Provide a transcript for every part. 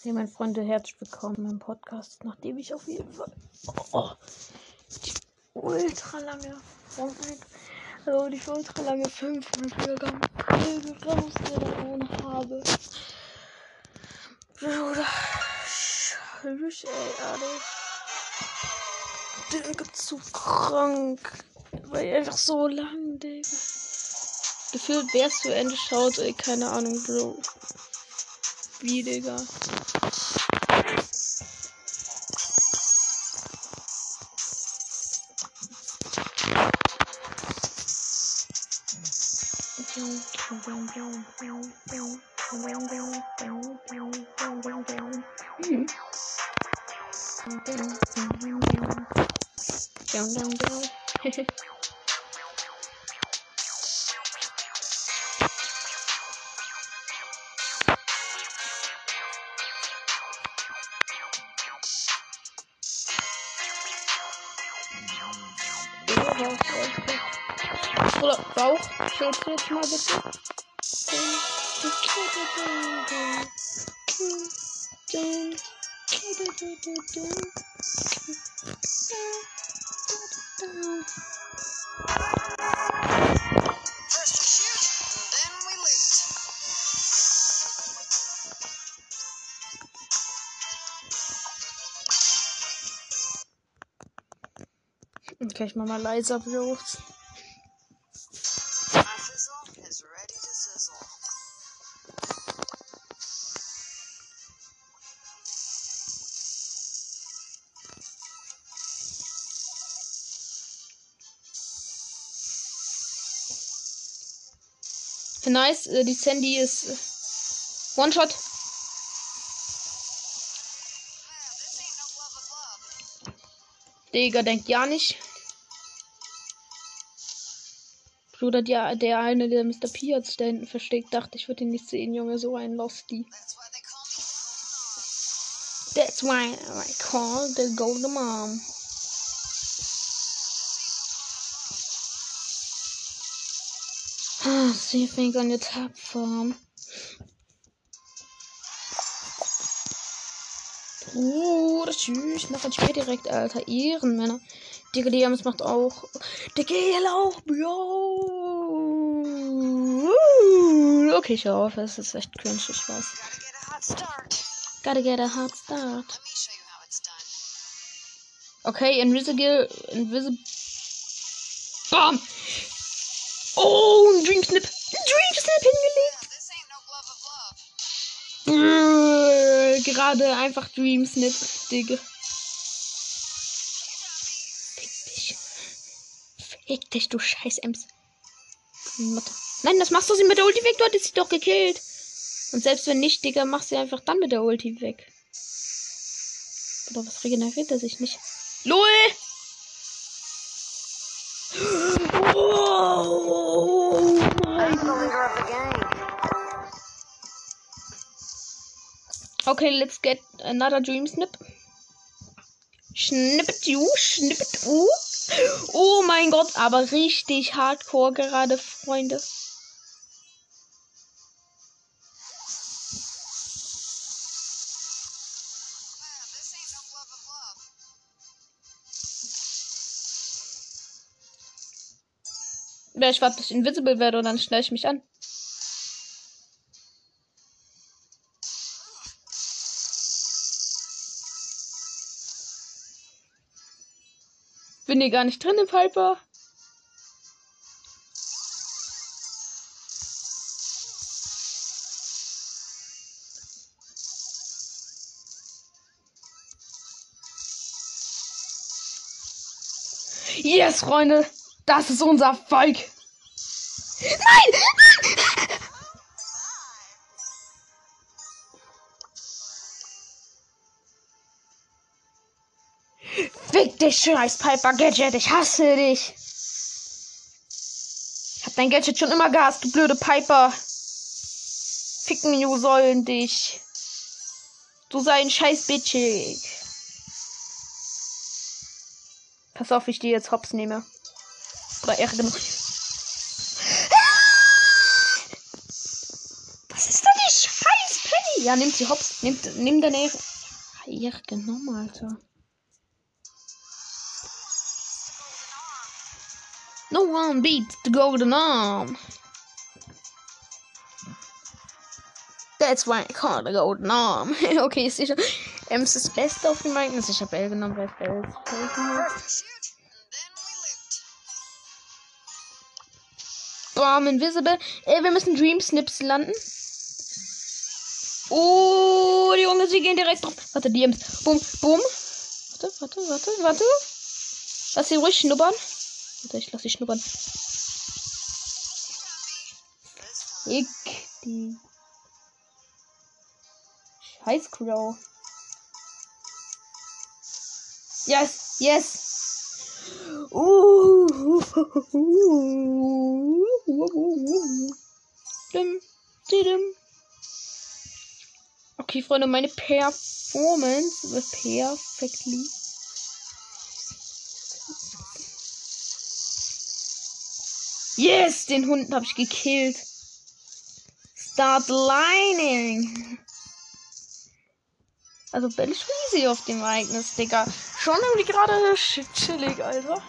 Hey, meine Freunde, herzlich willkommen im Podcast, nachdem ich auf jeden Fall oh, die ultra lange Fortnite, also die ultra lange 500 Wiedergaben rausgehauen habe. Bruder, scheiße, ey, ehrlich. Digga, zu krank. Weil einfach so lang, Digga. Gefühlt wärst du Ende schaut, ey, keine Ahnung, Bro. Wie, Digga. Ich mach mal leiser sizzle. Nice, äh, die Sandy ist äh, One-Shot. Digga, denkt ja nicht. Bruder, der, der eine, der Mr. P sich da hinten versteckt, dachte, ich würde ihn nicht sehen, Junge, so ein Losty. That's why I call the golden mom. Ah, See you think on your top form. Bruder, tschüss. Noch ein Spiel direkt, Alter. Ehrenmänner. Digga, die James macht auch. Digga, auch, Bro. Okay, ich auf. Es ist echt cringe, ich weiß. Gotta get a hard start. Okay, Invisible. Invisible. Bam! Oh, ein Dream Snip. Ein Dream Snip hingelegt. Brrr, Gerade einfach Dream Snip, Digga. Fick dich. Fick dich, du scheiß Ems. Mutter. Nein, das machst du sie mit der Ulti weg. Du hattest sie doch gekillt. Und selbst wenn nicht, Digga, mach sie einfach dann mit der Ulti weg. Oder was regeneriert er sich nicht? LOL! Oh mein the game. Okay, let's get another dream snip. Schnippet you, schnippet u. Oh mein Gott, aber richtig hardcore gerade, Freunde. Ja, ich warte, bis ich invisible werde und dann schnell ich mich an. Bin hier gar nicht drin im Piper. Yes, Freunde. Das ist unser Volk. Nein! Fick dich, scheiß Piper Gadget. Ich hasse dich. Ich hab dein Gadget schon immer gehasst, du blöde Piper. Ficken you sollen dich. Du sei ein scheiß Bitchig. Pass auf, ich die jetzt hops nehme. Oder ärgere mich. Was ist denn die scheiß Penny? Ja, nimmt sie hops. Nimmt, nimm Ehre. Ehre genommen, Alter. No one beats the golden arm. That's why I call the golden arm. okay, ist sicher. Ems ist das Beste auf dem Ereignis. Ich habe L genommen, weil es L ist. Bam, Invisible. Ey, wir müssen Dream Snips landen. Oh, die Junge, sie gehen direkt drauf. Warte, die Ems. Boom, boom. Warte, warte, warte, warte. Lass sie ruhig schnuppern. Warte, ich lass sie schnuppern. Ich, die. Scheiß Crow. Yes, yes. Uh. Dim, didim. Okay, Freunde, meine Performance wird perfectly. Yes, den Hund habe ich gekillt. Start lining. Also bin ich riesig auf dem Ereignis, Digga. Schon irgendwie gerade chillig, Alter.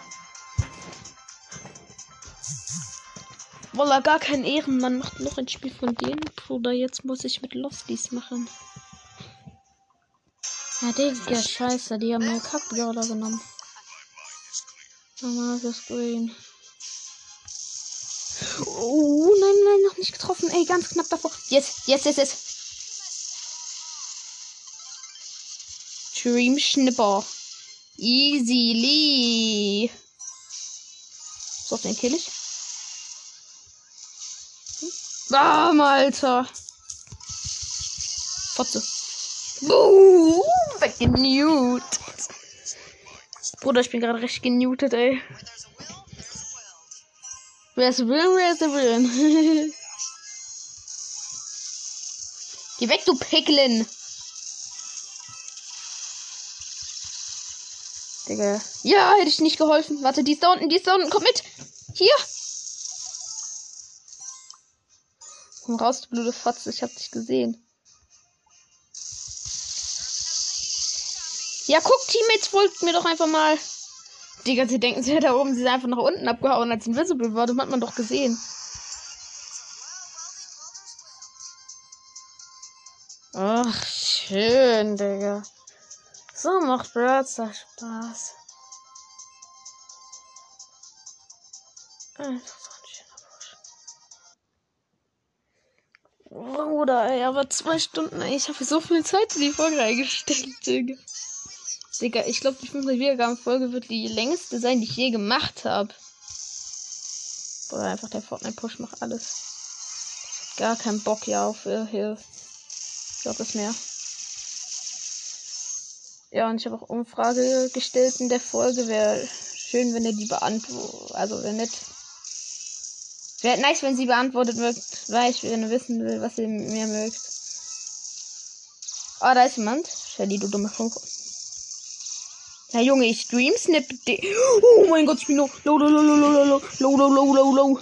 Voila, gar kein Ehrenmann macht noch ein Spiel von denen, Bruder. Jetzt muss ich mit Losties machen. Ja, Digga, scheiße, die haben nur Kackbrawler genommen. Nochmal das Green. Oh, nein, nein, noch nicht getroffen. Ey, ganz knapp davor. Jetzt, jetzt, jetzt, jetzt. Dream Schnipper. Easily. So, den kill ich. Bam, Alter. Fotze. Boom, weggenewt. Bruder, ich bin gerade recht gemutet, ey. Wer ist Will, wer ist Will? Geh weg, du Picklin. Digga. Ja, hätte ich nicht geholfen. Warte, die ist da unten, die ist da unten. Komm mit. Hier. Komm raus, du blöde Fotze. Ich hab dich gesehen. Ja, guck, Teammates, folgt mir doch einfach mal. Digga, sie denken, sie da oben. Sie ist einfach nach unten abgehauen, als Invisible war. Das hat man doch gesehen. Ach, schön, Digga. So macht Brother Spaß. Einfach so ein schöner Busch. Bruder, ey, aber zwei Stunden, ey. Ich habe so viel Zeit in die Folge eingestellt, Digga. Digga, ich glaube, die 500 Wiedergaben-Folge wird die längste sein, die ich je gemacht habe. Oder einfach der Fortnite-Push macht alles. Gar keinen Bock ja auf äh, hier. Ich glaube, es mehr. Ja, und ich habe auch Umfrage gestellt in der Folge. Wäre schön, wenn ihr die beantwortet. Also, wäre nett. Wäre nice, wenn sie beantwortet wird, weil ich gerne wissen will, was ihr mehr mögt. Ah, da ist jemand. Shelly, du dumme Funk. Ja, Junge, ich stream snip. Oh mein Gott, ich bin low. Low, low, low, low, low, low, low, low, low, low.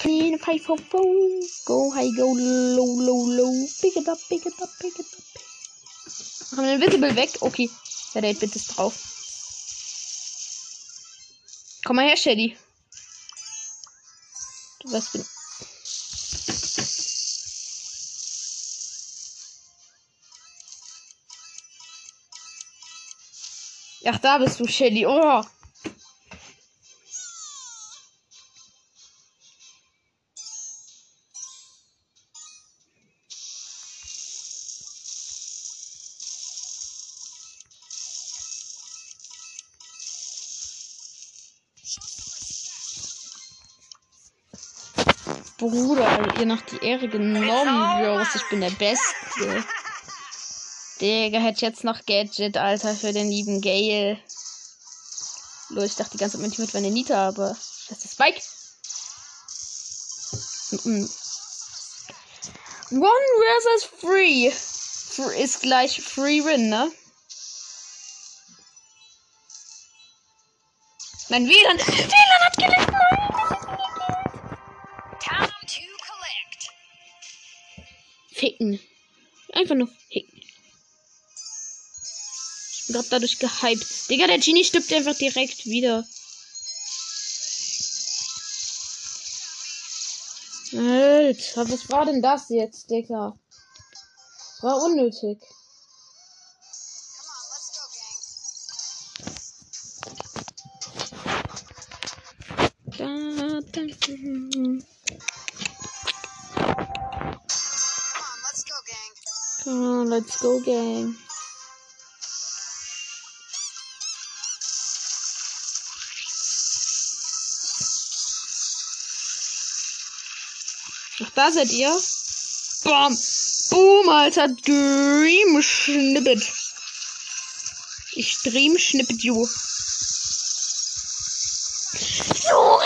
Clean five for phone. Go high, go low, low, low. Pick it up, pick it up, pick it up. Haben wir den Visible weg? Okay. Der Bit ist drauf. Komm mal her, Shelly. Du weißt, bin. Ach, da bist du, Shelly. Oh. Bruder, ihr noch die Ehre genommen, Bros. Ich bin der Beste. Digga, hätte jetzt noch Gadget, Alter, für den lieben Gale. Lol, ich dachte die ganze Zeit mit meine Nita, aber das ist Spike. Mhm. One versus free. Free ist gleich free win, ne? Mein WLAN. WLAN hat gelegt, nein! Time to collect. Ficken. einfach nur ficken. Ich gerade dadurch gehypt. Digga, der Genie stirbt einfach direkt wieder. Alter, was war denn das jetzt, Digga? Das war unnötig. Come on, let's go, gang. Come on, let's go, gang. Da seid ihr? Bam! Boom, Alter! Dream Schnippet! Ich Dream Schnippet, you. Junge!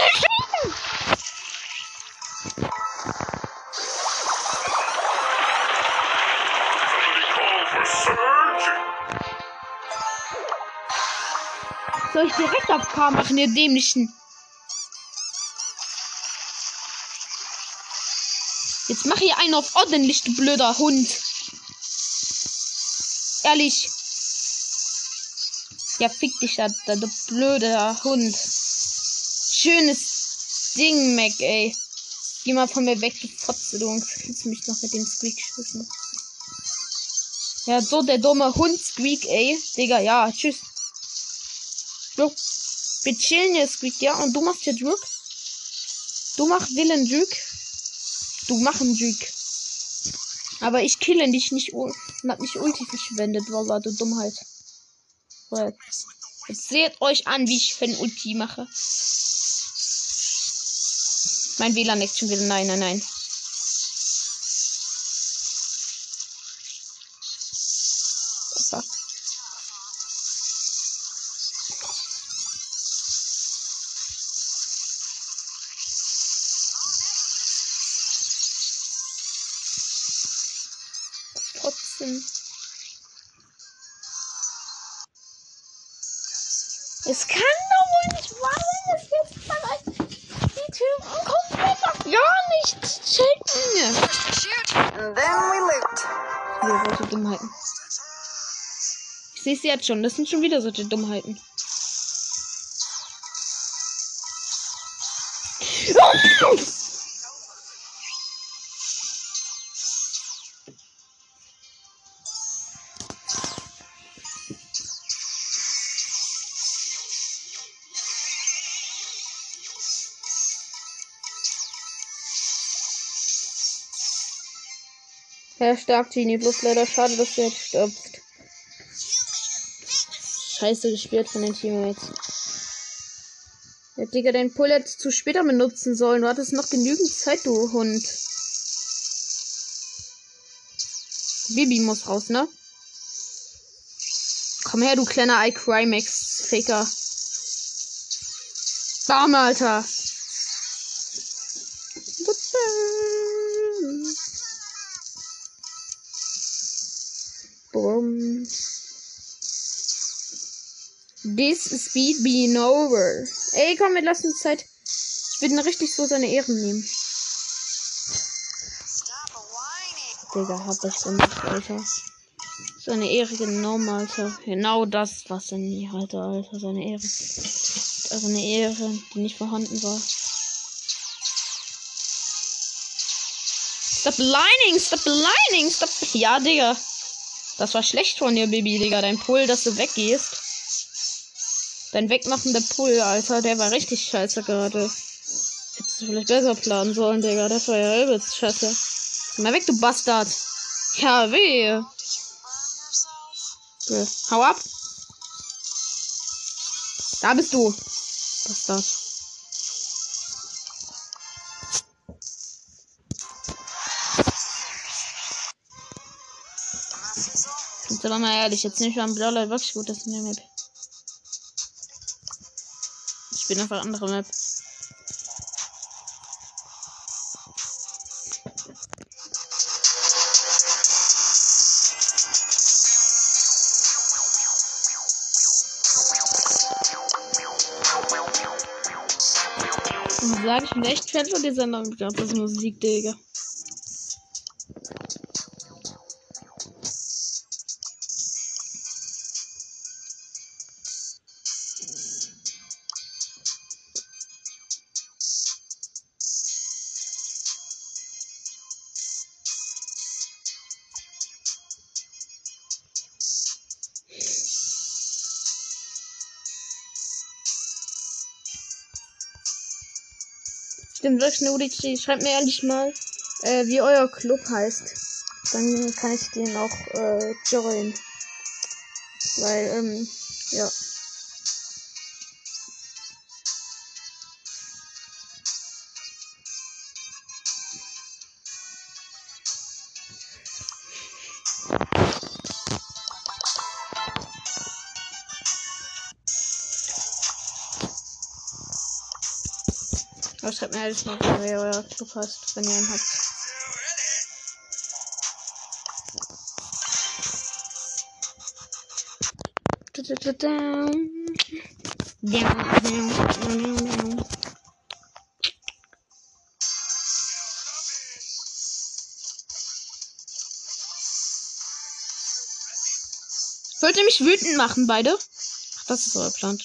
Soll ich direkt auf K machen, ihr dämlichen? Jetzt mach hier einen auf ordentlich, du blöder Hund. Ehrlich. Ja, fick dich, da, du blöder Hund. Schönes Ding, Mac, ey. Geh mal von mir weg, du Fotze, du killst mich noch mit dem Squeak-Schüssen. Ja, so der dumme Hund Squeak, ey. Digga, ja, tschüss. So. Wir chillen jetzt, Squeak, ja? Und du machst ja Drück. Du machst Willen Drück. Du machen Drück. Aber ich kille dich nicht und hab nicht Ulti verschwendet, Wallah, du Dummheit. Jetzt. seht euch an, wie ich ein Ulti mache. Mein WLAN leckt schon wieder. Nein, nein, nein. Sehe es jetzt schon. Das sind schon wieder solche Dummheiten. Ja, stark, Genie. Bloß leider schade, dass du jetzt stirbst. Scheiße gespielt von den Teammates. Ja, Digga, dein Pull hättest zu später benutzen sollen. Du hattest noch genügend Zeit, du Hund. Bibi muss raus, ne? Komm her, du kleiner iCrimex-Faker. Bam, Alter. This speed being over. Ey, komm, wir lassen Zeit. Ich ihn richtig so seine Ehren nehmen. Digga, hab ich gemacht, Alter. Seine Ehre genommen, Alter. Genau das, was er nie hatte, Alter. Seine Ehre. Also eine Ehre, die nicht vorhanden war. Stop lining, stop lining, stop. Ja, Digga. Das war schlecht von dir, Baby, Digga. Dein Pull, dass du weggehst. Dein wegmachender Pull, Alter, der war richtig scheiße gerade. Hättest du vielleicht besser planen sollen, Digga. Das war ja übelst scheiße. Geh mal weg, du Bastard. Ja, weh. Ja, Hau ab. Da bist du. Bastard. Jetzt aber mal ehrlich, jetzt nicht am Brawler wirklich gut, das ist eine Map. Bin einfach andere Map. Sagen, ich bin echt Fan von dieser neuen Musik, Digga. UDC. Schreibt mir ehrlich mal, äh, wie euer Club heißt. Dann kann ich den auch äh, joinen. Weil, ähm, ja. Schreibt mir ehrlich mal, wer euer wenn ihr einen habt. Wollt ihr mich wütend machen, beide? Ach, das ist euer Plan.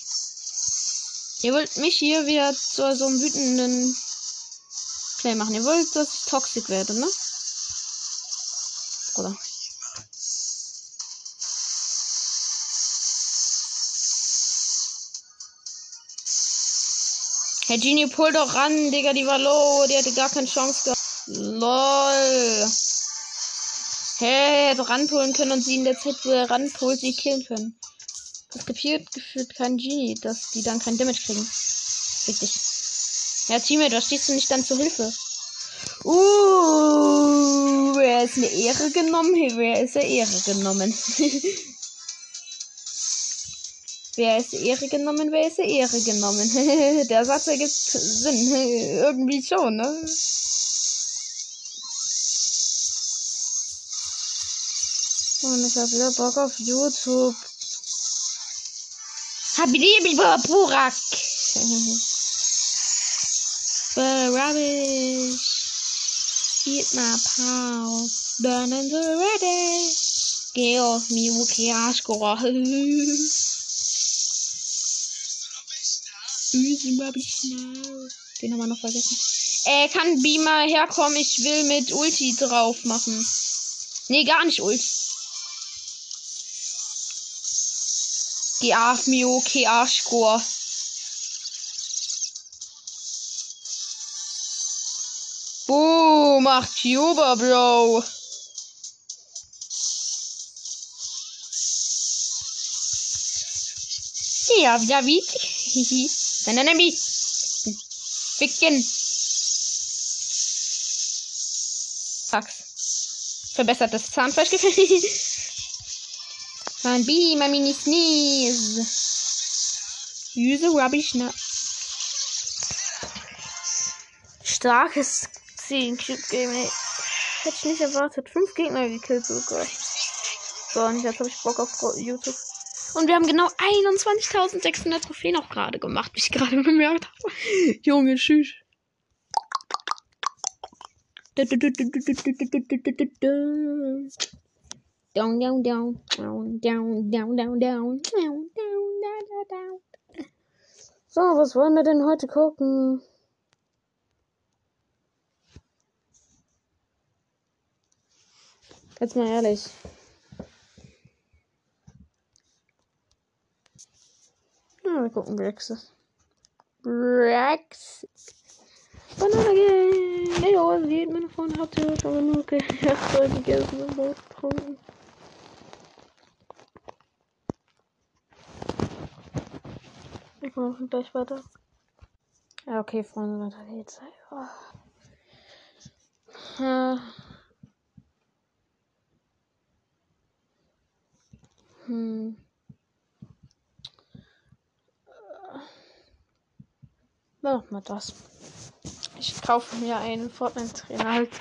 Ihr wollt mich hier wieder zu so einem wütenden Play machen. Ihr wollt, dass ich toxisch werde, ne? Oder? Herr Genie, pull doch ran, Digga, die war low, die hatte gar keine Chance gehabt. LOL. Hey, hätte ranpullen können und sie in der Zeit, wo er ranpult, sie killen können. Kapiert gefühlt kein Genie, dass die dann kein Damage kriegen. Richtig. Ja, Teammate, da stehst du nicht dann zur Hilfe. Uh, wer ist eine Ehre genommen? Wer ist eine Ehre genommen? wer ist Ehre genommen? Wer ist Ehre genommen? Der Satz ergibt Sinn. Irgendwie schon, ne? Und ich hab wieder Bock auf YouTube. Habibi Burak. Rubbish. Eat my pow. Burn the ready. Geh auf okay, Arschgorach. Easy Rubbish now. Den haben wir noch vergessen. Äh, kann Beamer herkommen? Ich will mit Ulti drauf machen. Nee, gar nicht Ulti. the half mule key half. Boom, macht Cuba, Bro. Ja, ja, wie? Hihi. Sein Enemy. Ficken. Fax. Verbessertes Zahnfleischgefühl. Mein Baby, my mini sneeze. Use a rubbish now. Starkes 10 Cube Game. Hätte ich nicht erwartet. Fünf Gegner gekillt sogar. So, und jetzt habe ich Bock auf YouTube. Und wir haben genau 21.600 Trophäen auch gerade gemacht, wie ich gerade bemerkt habe. Junge, tschüss. Down, down, down, down, down, down, down, down, down, down, down, down. So, was wollen wir denn heute gucken? Jetzt mal ehrlich. Ja, wir gucken Brexit. Brexit. Banana Gang. Ey, oh, hat meine Freundin hatte aber nur Erdbeer gegessen und getrunken. Ich mache gleich weiter. Ja, okay, Freunde, weiter geht's. Oh. Hm. Mach mal das. Ich kaufe mir einen Fortnite-Trainer halt.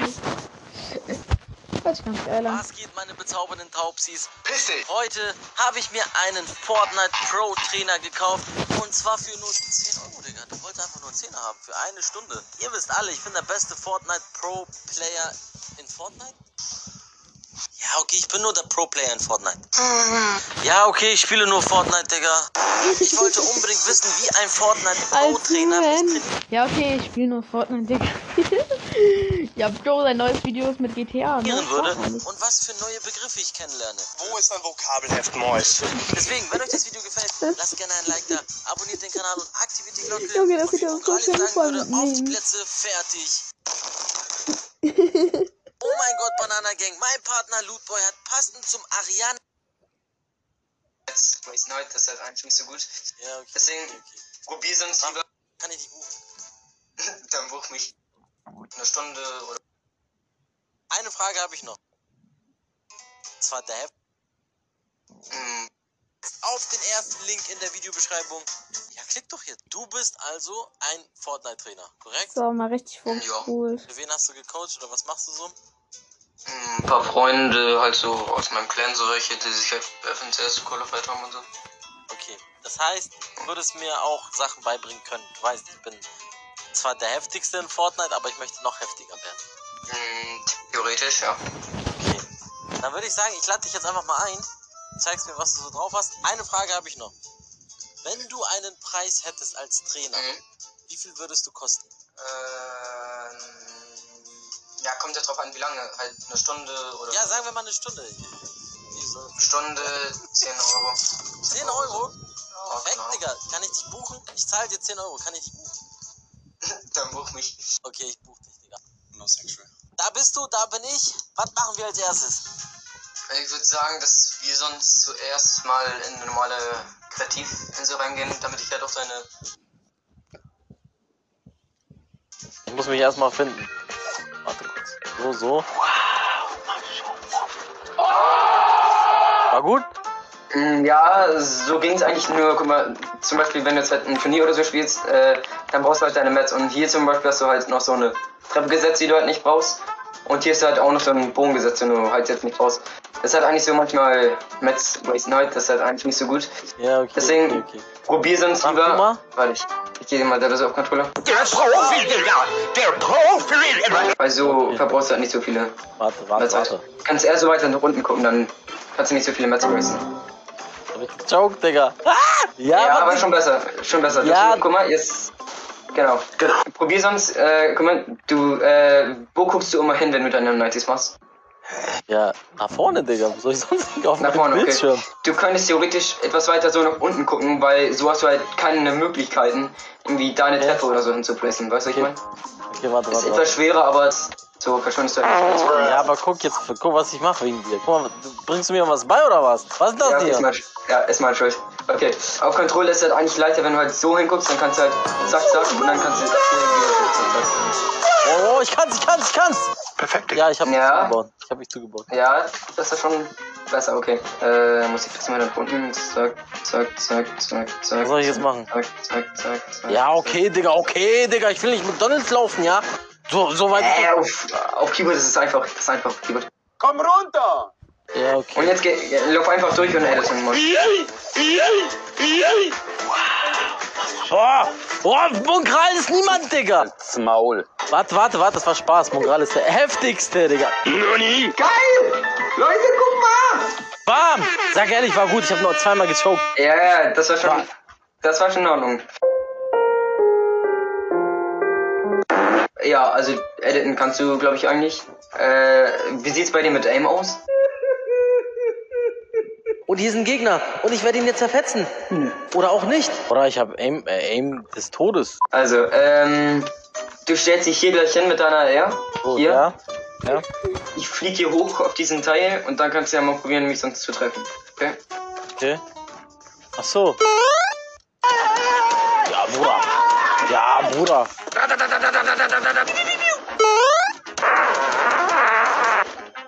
Hört sich ganz geil an. Was geht, meine bezaubernden Taubsis? Piss dich! Heute habe ich mir einen Fortnite Pro Trainer gekauft. Und zwar für nur 10 Euro, Digga. Der wollte einfach nur 10 haben. Für eine Stunde. Ihr wisst alle, ich bin der beste Fortnite Pro Player in Fortnite. Ja, okay, ich bin nur der Pro-Player in Fortnite. Ja, okay, ich spiele nur Fortnite, Digga. Ich wollte unbedingt wissen, wie ein Fortnite Pro-Trainer mich trainiert. Ja, okay, ich spiele nur Fortnite, Digga. Ja, Bro, sein neues Video ist mit GTA. Ne? würde und was für neue Begriffe ich kennenlerne. Wo ist dein Vokabelheft, Mois? Deswegen, wenn euch das Video gefällt, lasst gerne ein Like da, abonniert den Kanal und aktiviert die Glocke. Junge, das sieht aus so schön voll würde, auf die. Plätze, fertig. oh mein Gott, Banana Gang, mein Partner Lootboy hat passend zum Ariane... Jetzt weiß nicht, das ist halt eigentlich nicht so gut. Ja, okay, Deswegen- okay, okay. Probier sonst lieber, Kann ich nicht buchen. dann buch mich eine Stunde oder. Eine Frage habe ich noch. Und zwar der Heft. Hm, Auf den ersten Link in der Videobeschreibung. Ja, klick doch hier. Du bist also ein Fortnite-Trainer, korrekt? So, mal richtig vorgespult. Für wen hast du gecoacht oder was machst du so? ein paar Freunde, halt so aus meinem Clan, so welche, die sich halt FNCS qualified haben und so. Okay. Das heißt, du würdest mir auch Sachen beibringen können. Du weißt, ich bin zwar der heftigste in Fortnite, aber ich möchte noch heftiger werden. Hm, theoretisch, ja. Okay. Dann würde ich sagen, ich lade dich jetzt einfach mal ein. Zeigst mir, was du so drauf hast. Eine Frage habe ich noch. Wenn du einen Preis hättest als Trainer, Mhm. wie viel würdest du kosten? Ähm, ja, kommt ja drauf an, wie lange. Halt eine Stunde oder. Ja, sagen wir mal eine Stunde. Stunde 10 Euro. 10 Euro? Perfekt, genau. Digga. Kann ich dich buchen? Ich zahle dir 10 Euro. Kann ich dich buchen? Dann buch mich. Okay, ich buche dich, Digga. No sexual. Da bist du, da bin ich. Was machen wir als erstes? Ich würde sagen, dass wir sonst zuerst mal in eine normale Kreativinsel reingehen, damit ich halt auch seine. Ich muss mich erstmal finden. Warte kurz. So, so. War gut? Mm, Ja, so ging es eigentlich nur, guck mal, zum Beispiel, wenn du jetzt halt ein Turnier oder so spielst, äh, dann brauchst du halt deine Mets. Und hier zum Beispiel hast du halt noch so eine Treppe gesetzt, die du halt nicht brauchst. Und hier ist halt auch noch so ein Bogen gesetzt, den du halt jetzt nicht brauchst. Das ist halt eigentlich so manchmal Mets wasten halt, das ist halt eigentlich nicht so gut. Ja, okay. Deswegen okay, okay. probier sonst Mach lieber. mal. Warte, ich, ich gehe mal da so auf Controller. Der Profi, Digga! Der Profi! Weil so Okay. verbrauchst du halt nicht so viele Warte, warte, Mets. warte. Du kannst eher so weiter nach unten gucken, dann kannst du nicht so viele Mets wasten. Ich gejoked, Digga. Ah! Ja, Ja, aber schon besser, schon besser. Ja. Das, guck mal, jetzt. Genau. genau. Probier sonst, äh, guck mal, du, äh, wo guckst du immer hin, wenn du deine 90s machst? Ja, nach vorne, Digga. Wo soll ich sonst nicht auf Nach vorne, okay. Bildschirm? Du könntest theoretisch etwas weiter so nach unten gucken, weil so hast du halt keine Möglichkeiten, irgendwie deine Treppe oder so hinzuplacen, weißt du, was ich Okay. meine? Okay, warte, Ist warte, etwas warte. schwerer, aber es- so verschwendest du halt nicht. Ja, aber guck jetzt, guck, was ich mache wegen dir. Guck mal, bringst du mir was bei oder was? Was ist das Ja, ist hier? mal, ja, ist mal schuld. Okay, auf Controller ist halt eigentlich leichter, wenn du halt so hinguckst, dann kannst du halt zack, zack und dann kannst du hier wieder zack, zack. Oh, ich kann's, ich kann's, ich kann's. Perfekt, Ja, ich hab mich Ja. zugebaut. Ich hab mich zugebaut. Ja, das ist schon besser, okay. Äh, muss ich das mal nach unten. Zack, zack, zack, zack, zack. Was soll ich jetzt machen? Zack, zack, zack, zack. Ja, okay, Digga, okay, Digga. Ich will nicht McDonalds laufen, ja? So, so weit. Äh, auf, auf Keyboard ist es einfach, das ist einfach auf Keyboard. Komm runter! Ja, Und okay. jetzt geh, lauf einfach durch und editen mal. Boah, boah, Mongral ist niemand, Digga. Das Maul. Warte, warte, warte, das war Spaß. Mongral ist der heftigste, Digga. Noni! Geil! Leute, guck mal! Bam! Sag ehrlich, war gut. Ich habe nur zweimal gechoked. Ja, ja, das war schon, das war schon in Ordnung. Ja, also editen kannst du, glaube ich, eigentlich. Äh, wie sieht's bei dir mit Aim aus? Und hier ist ein Gegner. Und ich werde ihn jetzt zerfetzen. Oder auch nicht. Oder ich habe Aim, äh, Aim des Todes. Also, ähm, du stellst dich hier gleich hin mit deiner R. So, hier. Ja. Ja. Ich fliege hier hoch auf diesen Teil und dann kannst du ja mal probieren, mich sonst zu treffen. Okay? Okay. Ach so. Ja, Bruder. Ja, Bruder.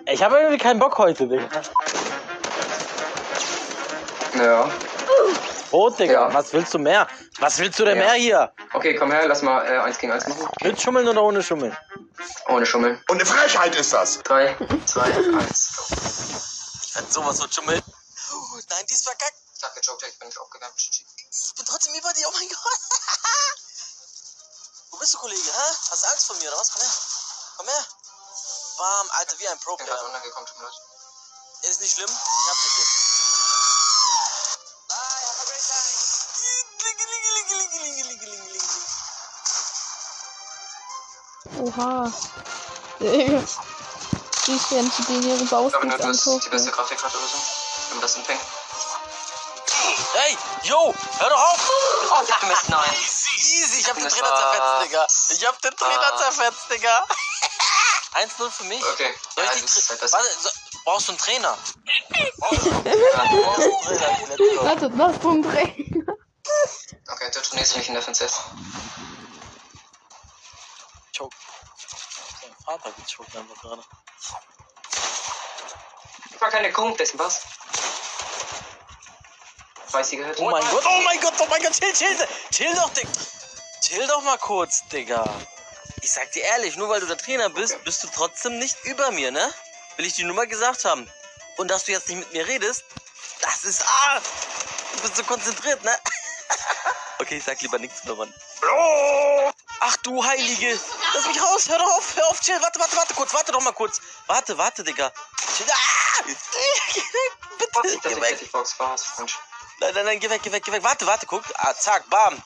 Ich habe irgendwie keinen Bock heute, Digga. Ja. Rot, Digga. Ja. Was willst du mehr? Was willst du denn Ja. mehr hier? Okay, komm her, lass mal äh, eins gegen eins machen. Mit Schummeln oder ohne Schummeln? Ohne Schummeln. Und eine Frechheit ist das! Drei, zwei, eins. Ich werde sowas von schummeln. Nein, dies verkackt. Sag gejoked, ich bin nicht aufgegangen. Ich bin trotzdem über dir. Oh mein Gott. Wo bist du, Kollege? Hä? Hast du Angst vor mir oder was? Komm her. Komm her. Bam, Alter, wie ein Ich bin gerade Pro-Player. runtergekommen, tut mir leid. Ist nicht schlimm. Ich hab dich Oha. Digga. Ich wenn ich denen ihre Ich glaube nur, du hast die beste Grafikkarte oder so. Wenn man das empfängt. Ey, yo, hör doch auf! Oh, du Mist, nein. Easy, ich hab den Trainer zerfetzt, Digga. Ich hab den Trainer Ah. zerfetzt, Digga. 1-0 für mich. Okay. Soll Ja, ich die das ist Tra halt. Warte, so, brauchst du einen Trainer? Brauchst du einen Trainer? Warte, was vom Dreh? Okay, du trainierst mich in der FNCS. Vater gechoked einfach gerade. Ich war keine dessen was? Weiß sie gehört? Oh mein Gott, oh mein Gott, oh mein Gott, chill, chill, chill doch, Digga. Chill doch mal kurz, Digga. Ich sag dir ehrlich, nur weil du der Trainer bist, bist du trotzdem nicht über mir, ne? Will ich dir nur mal gesagt haben. Und dass du jetzt nicht mit mir redest, das ist, ah, du bist so konzentriert, ne? okay, ich sag lieber nichts mehr, Mann. Ach du Heilige, lass mich raus, hör doch auf, hör auf, chill, warte, warte, warte kurz, warte doch mal kurz. Warte, warte, Digga. Chill, ah! Bitte, geh weg. Nein, nein, nein, geh weg, geh weg, geh weg. Warte, warte, guck. Ah, zack, bam.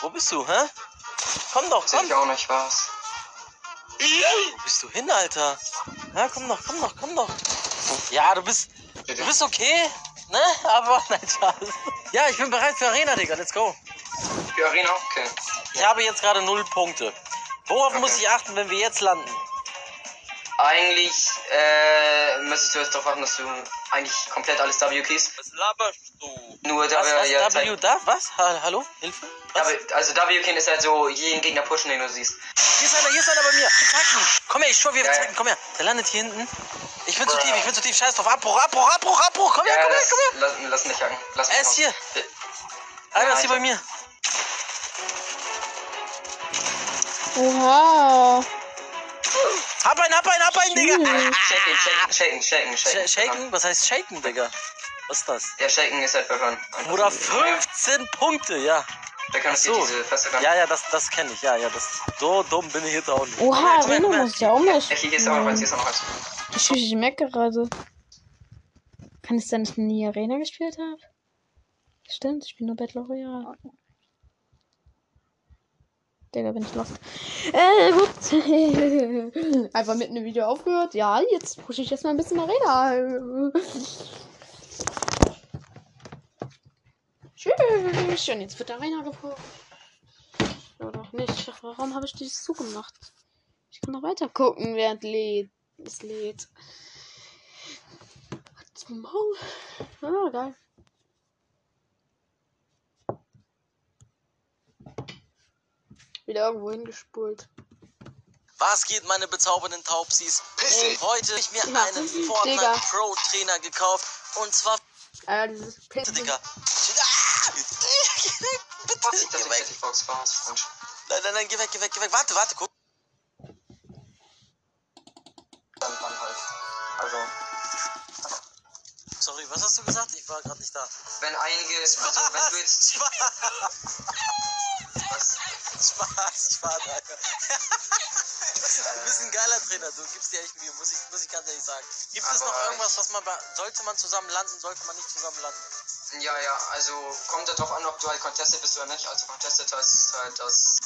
Wo bist du, hä? Komm doch, komm. ich auch nicht, was? Wo bist du hin, Alter? Ja, komm doch, komm doch, komm doch. Ja, du bist, du bist okay, ne? Aber, nein, Spaß. Ja, ich bin bereit für Arena, Digga, let's go. Arena? Okay. Ich habe jetzt gerade null Punkte. Worauf muss ich achten, wenn wir jetzt landen? Eigentlich äh, müsstest du jetzt darauf achten, dass du eigentlich komplett alles W keys. Was laberst du? Nur da Was, wir was, ja W, da? Was? Ha Hallo? Hilfe? Was? aber, also W key ist halt so jeden Gegner pushen, den du siehst. Hier ist einer, hier ist einer bei mir. Zacken. Komm her, ich schwör, wir Ja, ja. zacken. Komm her. Der landet hier hinten. Ich bin zu tief, ich bin zu tief. Scheiß drauf. Abbruch, Abbruch, Abbruch, Abbruch. Komm her, Ja, komm her, lass, komm her. lass, lass nicht. Lass mich Er ist hier. Einer ist hier bei mir. Oha. Hab einen, hab einen, hab einen, Digga. Shaken, shaken, shaken, shaken, Sh shaken. shaken? Was heißt shaken, Digga? Was ist das? Ja, shaken ist halt verhören. Einfach Oder so. 15 Punkte, ja. Da kann Ach ich so. diese feste. Ja, ja, das, das kenne ich. Ja, ja, das. So dumm bin ich jetzt auch nicht. Oha, her. muss ich auch mal Ja, hier ist auch noch eins, hier ist auch noch eins. Ich, ich merke gerade. Kann es sein, dass ich nie Arena gespielt habe? Stimmt, ich spiele nur Battle Royale. Digga, bin ich lost. Äh, gut. Einfach mitten im Video aufgehört. Ja, jetzt pushe ich erstmal ein bisschen Arena. Tschüss. Und jetzt wird Arena gepusht. Oder auch nicht. Warum habe ich dieses zugemacht? Ich kann noch weiter gucken, während lädt. es lädt. Ah, geil. Wieder irgendwo hingespult. Was geht, meine bezaubernden Taubsis? Und heute habe ich mir Ja, einen Digga. Fortnite Pro Trainer gekauft. Und zwar, Äh, dieses Pissen. Digga. Ah! Bitte, geh weg. Nein, nein, nein, geh weg, geh weg, geh weg. Warte, warte, guck. Halt. Also, Sorry, was hast du gesagt? Ich war gerade nicht da. wenn einige, also wenn du jetzt, Spaß, Spaß, Spaß, Alter. Du bist ein geiler Trainer, du gibst dir echt Mühe, muss ich, muss ich ganz ehrlich sagen. Gibt es Aber noch irgendwas, was man, sollte man zusammen landen, sollte man nicht zusammen landen? ja, ja, also kommt darauf an, ob du halt contested bist oder nicht. Also contested heißt halt, dass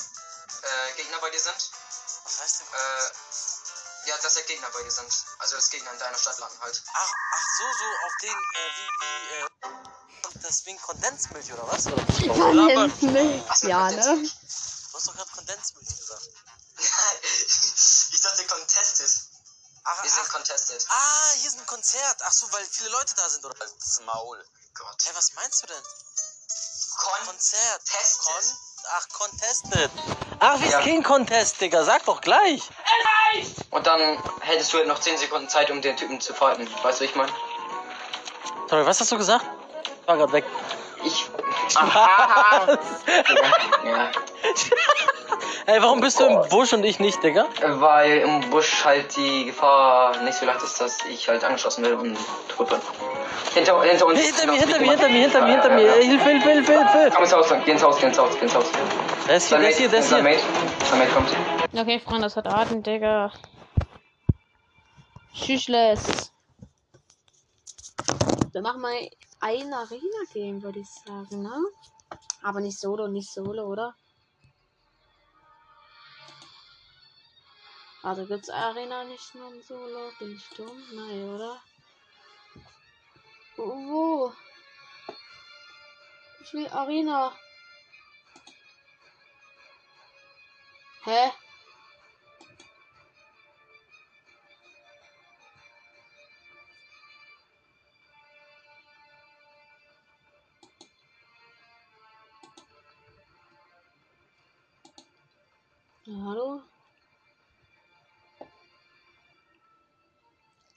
äh, Gegner bei dir sind. Was heißt denn? Äh, ja, dass halt Gegner bei dir sind. Also dass Gegner in deiner Stadt landen halt. Ach, ach so, so auf den, äh, wie, wie, äh, das wegen Kondensmilch oder was? Kondensmilch. Ja, ne? Du hast doch gerade Kondensmilch gesagt. ich dachte contested. Ach, Wir sind ach, contested. ah, hier ist ein Konzert. Ach so, weil viele Leute da sind, oder? Das Maul. Gott. Hä, was meinst du denn? Con Konzert. Tested. Con Ach, Contested. Ach, wie Ja. ist King Contest, Digga? Sag doch gleich. Und dann hättest du halt noch 10 Sekunden Zeit, um den Typen zu fighten. Weißt du, wie ich meine? Sorry, was hast du gesagt? Ich war gerade weg. Ich. Ja. Ey, warum bist du im Busch und ich nicht, Digga? Weil im Busch halt die Gefahr nicht so leicht ist, dass ich halt angeschossen werde und tot bin. Hinter, hinter uns. Hinter mir, hinter mir, hinter mir, hinter mir, hinter mir. Ey, Hilfe, Hilfe, Hilfe, Hilfe. Komm ins Haus, geh ins Haus, geh ins Haus, geh ins Haus. Der ist hier, der ist hier, der ist Sein hier. Mate, kommt. Okay, Freunde, das hat Atem, Digga. Tschüssles. Wir machen mal ein Arena-Game, würde ich sagen, ne? Aber nicht Solo, nicht Solo, oder? Warte, gibt's Arena nicht nur im Solo? Bin ich dumm? Nein, oder? Wo? Ich will Arena. Hä? Hallo?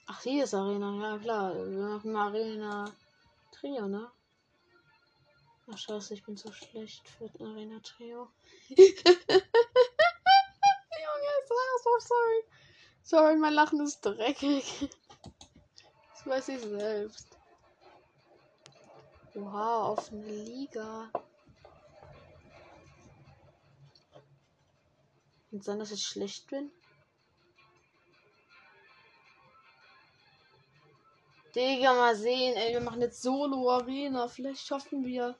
Ach, hier ist Arena, ja klar. Wir machen Arena Trio, ne? Ach scheiße, ich bin so schlecht für ein Arena Trio. Junge, so sorry. Sorry, mein Lachen ist dreckig. Das weiß ich selbst. Oha, auf eine Liga. Und sein, dass ich schlecht bin? Digga, mal sehen, ey, wir machen jetzt Solo Arena. Vielleicht schaffen wir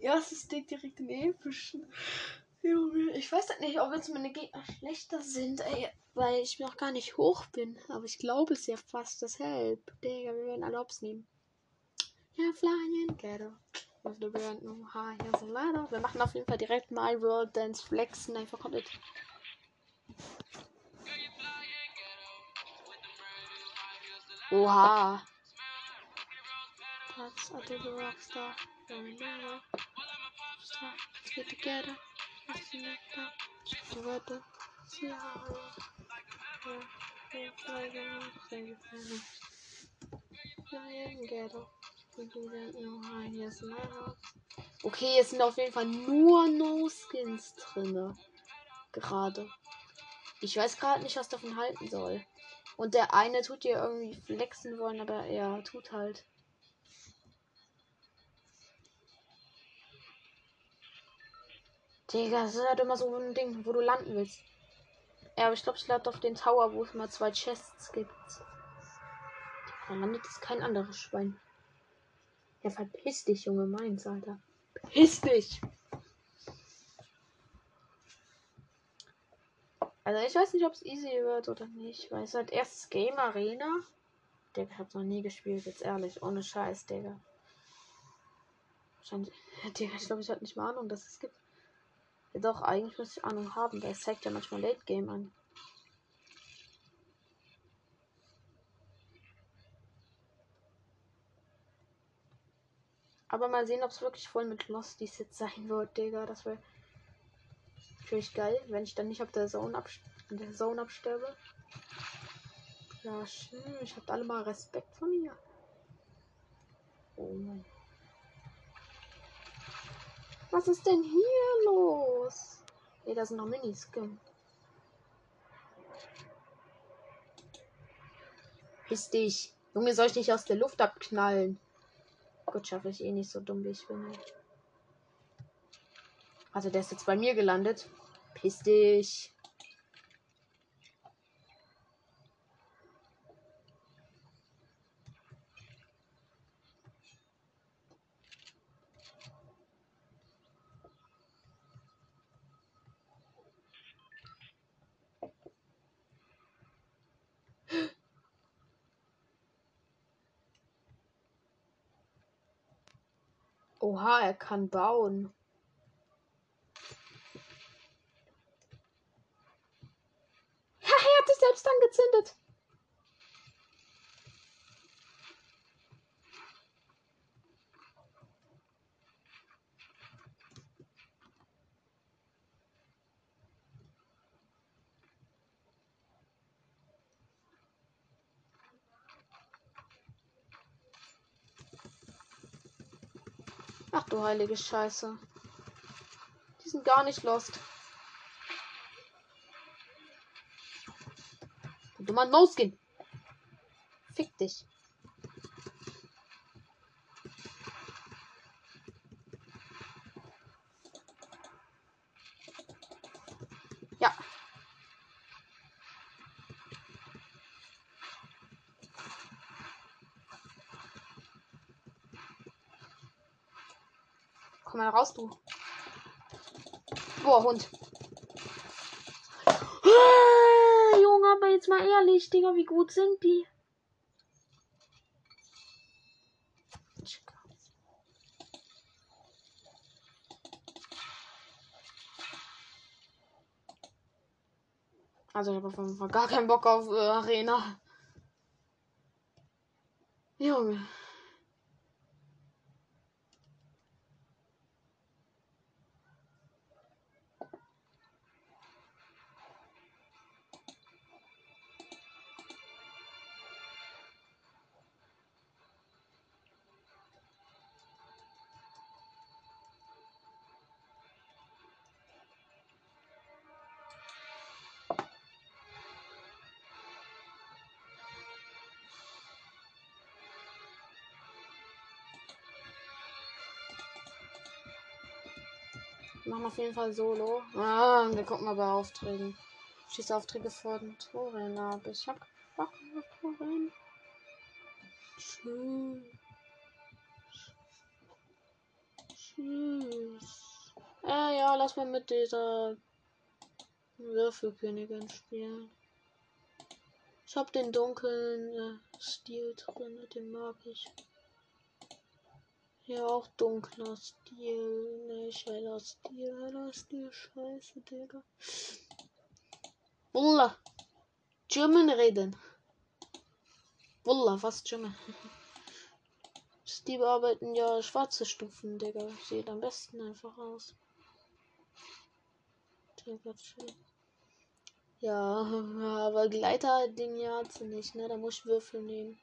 erstes Ding direkt in epischen. Ich weiß halt nicht, ob jetzt meine Gegner schlechter sind, ey, weil ich noch gar nicht hoch bin. Aber ich glaube es ja fast, deshalb. Digga, wir werden alle Hops nehmen. Ja, flying in ghetto. With the brand high, here's a ladder. Wir machen auf jeden Fall direkt My World Dance Flexen, einfach komplett. Oha. That's I did the rock star. Going down. Start. Let's get together. Let's see it down. The weather. See how it is. Yeah. Yeah. Fly down. Say it down. Fly in ghetto. Okay, es sind auf jeden Fall nur No-Skins drinne. Gerade. Ich weiß gerade nicht, was davon halten soll. Und der eine tut dir irgendwie flexen wollen, aber er tut halt. Digga, das ist halt immer so ein Ding, wo du landen willst. Ja, aber ich glaube, ich lande auf den Tower, wo es mal zwei Chests gibt. Da landet jetzt kein anderes Schwein. Ja, verpiss dich, Junge, meins, Alter. Piss dich! Also ich weiß nicht, ob es easy wird oder nicht. Weil es halt erstes Game Arena. Digga, ich hab's noch nie gespielt, jetzt ehrlich. Ohne Scheiß, Digga. Wahrscheinlich. Digga, ich glaube, ich hatte nicht mal Ahnung, dass es gibt. Doch, eigentlich muss ich Ahnung haben, weil es zeigt ja manchmal Late Game an. Aber mal sehen, ob es wirklich voll mit Lost die Sitz sein wird, Digga. Das wäre natürlich geil, wenn ich dann nicht auf der Zone, ab der Zone absterbe. Ja, schön. Ich hab alle mal Respekt von mir. Oh Mann. Was ist denn hier los? Ey, da sind noch Miniskin. Piss dich. Junge, soll ich nicht aus der Luft abknallen? Gut, schaffe ich eh nicht so dumm, wie ich bin. Also der ist jetzt bei mir gelandet. Piss dich. Oha, er kann bauen. Ja, er hat sich selbst angezündet. Ach du heilige Scheiße. Die sind gar nicht lost. Du mal No-Skin. Fick dich. Ja. Komm mal raus, du. Boah, Hund. aber jetzt mal ehrlich, Digga, wie gut sind die? Also ich habe auf jeden Fall gar keinen Bock auf äh, Arena. Junge. Machen auf jeden Fall Solo. Ah, wir gucken mal bei Aufträgen. Schieße Aufträge vor den Toren ab. Ich hab Bock auf Toren. Tschüss. Tschüss. Äh, ja, lass mal mit dieser Würfelkönigin spielen. Ich hab den dunklen äh, Stil drin, den mag ich. Ja, auch dunkler Stil. Nicht heller Stil. Heller Stil. Scheiße, Digga. Wallah. German reden. Wallah, was German? Die bearbeiten ja schwarze Stufen, Digga. Sieht am besten einfach aus. Ja, aber Gleiter-Ding ja nicht, ne? Da muss ich Würfel nehmen.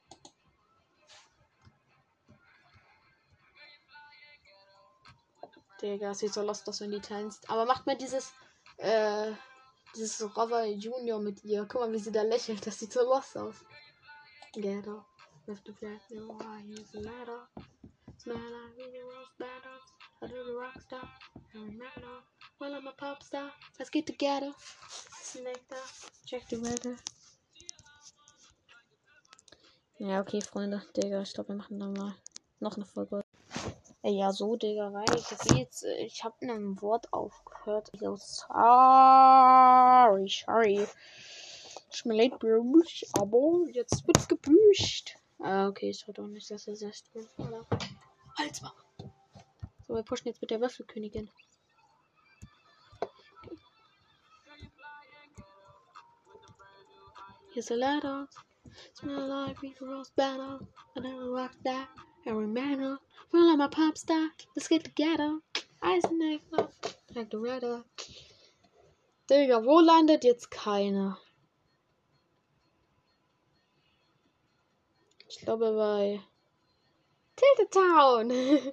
Digga, sieht so lost aus, wenn die tanzt. Aber macht mal dieses, äh, dieses Rover Junior mit ihr. Guck mal, wie sie da lächelt. Das sieht so lost aus. Get up. Left the flat, no, here's a ladder. Smell like really was better. I do the rock star. I'm now. Well, I'm a pop star. Let's get together. Selector. Check the weather. Ja, okay, Freunde. Digga, ich glaube, wir machen dann mal noch eine Folge. Ey, ja, so, Digga, weil ich jetzt, äh, ich habe in einem Wort aufgehört. So, sorry, sorry. Ist mir leid, aber jetzt wird gebüscht. Ah, okay, ich doch nicht, dass es erst drin war. Halt's mal. So, wir pushen jetzt mit der Würfelkönigin. Here's a ladder. Smell like we roast battle. And then rock that. Every manner. Feel like my pop star. Let's get together. Eisenegger. Like the Redder. Digga, wo landet jetzt keiner? Ich glaube bei Tilted Town.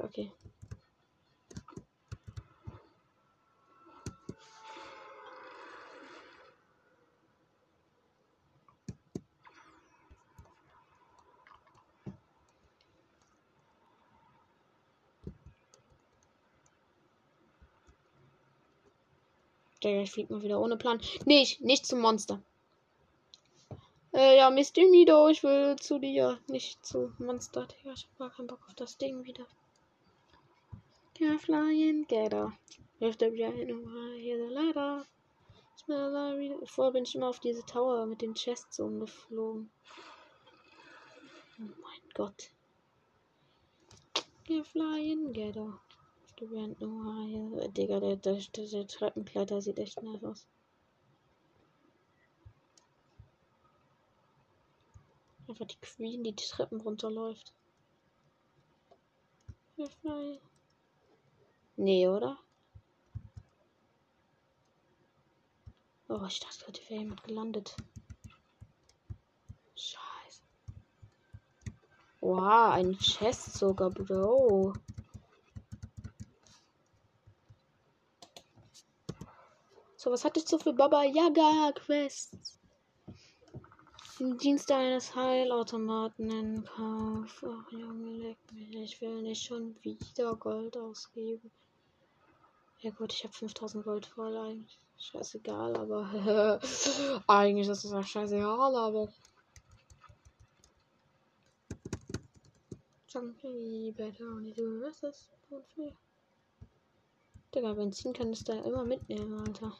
okay. Ich flieg mal wieder ohne Plan. Nicht, nicht zum Monster. Äh, ja, Mr. Mido, ich will zu dir, nicht zu Monster. Digga, ich hab gar keinen Bock auf das Ding wieder. Can fly in, and here's a ladder. Smell like Vorher bin ich immer auf diese Tower mit den Chests umgeflogen. Oh mein Gott. Can fly in, get Noah hier. Digga, der, der, der, Treppenkletter sieht echt nice aus. Einfach die Queen, die die Treppen runterläuft. Nee, oder? Oh, ich dachte gerade, wäre jemand gelandet. Scheiße. Wow, ein Chest sogar, Bro. So, was hattest du für Baba Yaga Quests? Den Dienst eines Heilautomaten in Kauf. Ach, Junge, leck mich. Ich will nicht schon wieder Gold ausgeben. Ja gut, ich habe 5000 Gold voll eigentlich. Scheißegal, aber eigentlich ist es ja scheißegal, aber Junkie, better only do is Digga, Benzinkanister immer mitnehmen, Alter.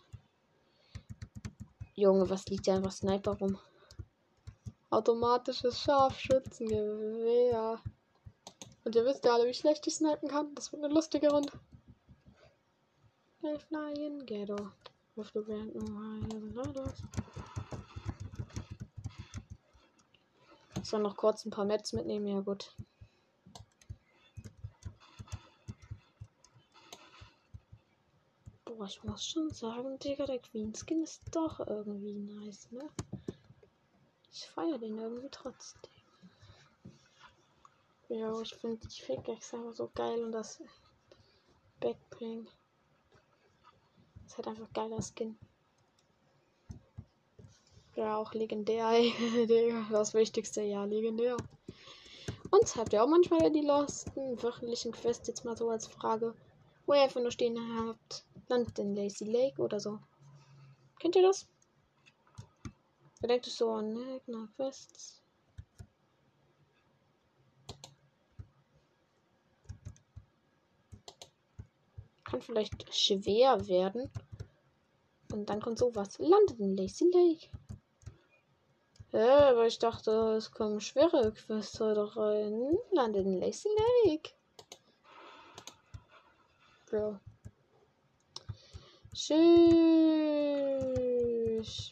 Junge, was liegt da einfach Sniper rum? Automatisches Scharfschützengewehr. Und ihr wisst ja alle, wie schlecht ich snipen kann. Das wird eine lustige Runde. I fly in ghetto. With the Ich soll noch kurz ein paar Mets mitnehmen, ja gut. Boah, ich muss schon sagen, Digga, der Queen Skin ist doch irgendwie nice, ne? Ich feiere den irgendwie trotzdem. Ja, ich finde die Fake-Eggs einfach so geil und das Backbling. Ist halt einfach geiler Skin. Ja, auch legendär, Digga. Das Wichtigste, ja, legendär. Und habt ihr auch manchmal die losten wöchentlichen Quests jetzt mal so als Frage, wo ihr einfach nur stehen habt, landet in Lazy Lake oder so. Kennt ihr das? Da denkt so an Gegner Quests. Kann vielleicht schwer werden. Und dann kommt sowas. Landet in Lazy Lake. Ja, aber ich dachte, es kommen schwere Quests heute rein. Landet in Lazy Lake. Ja. Tschüss.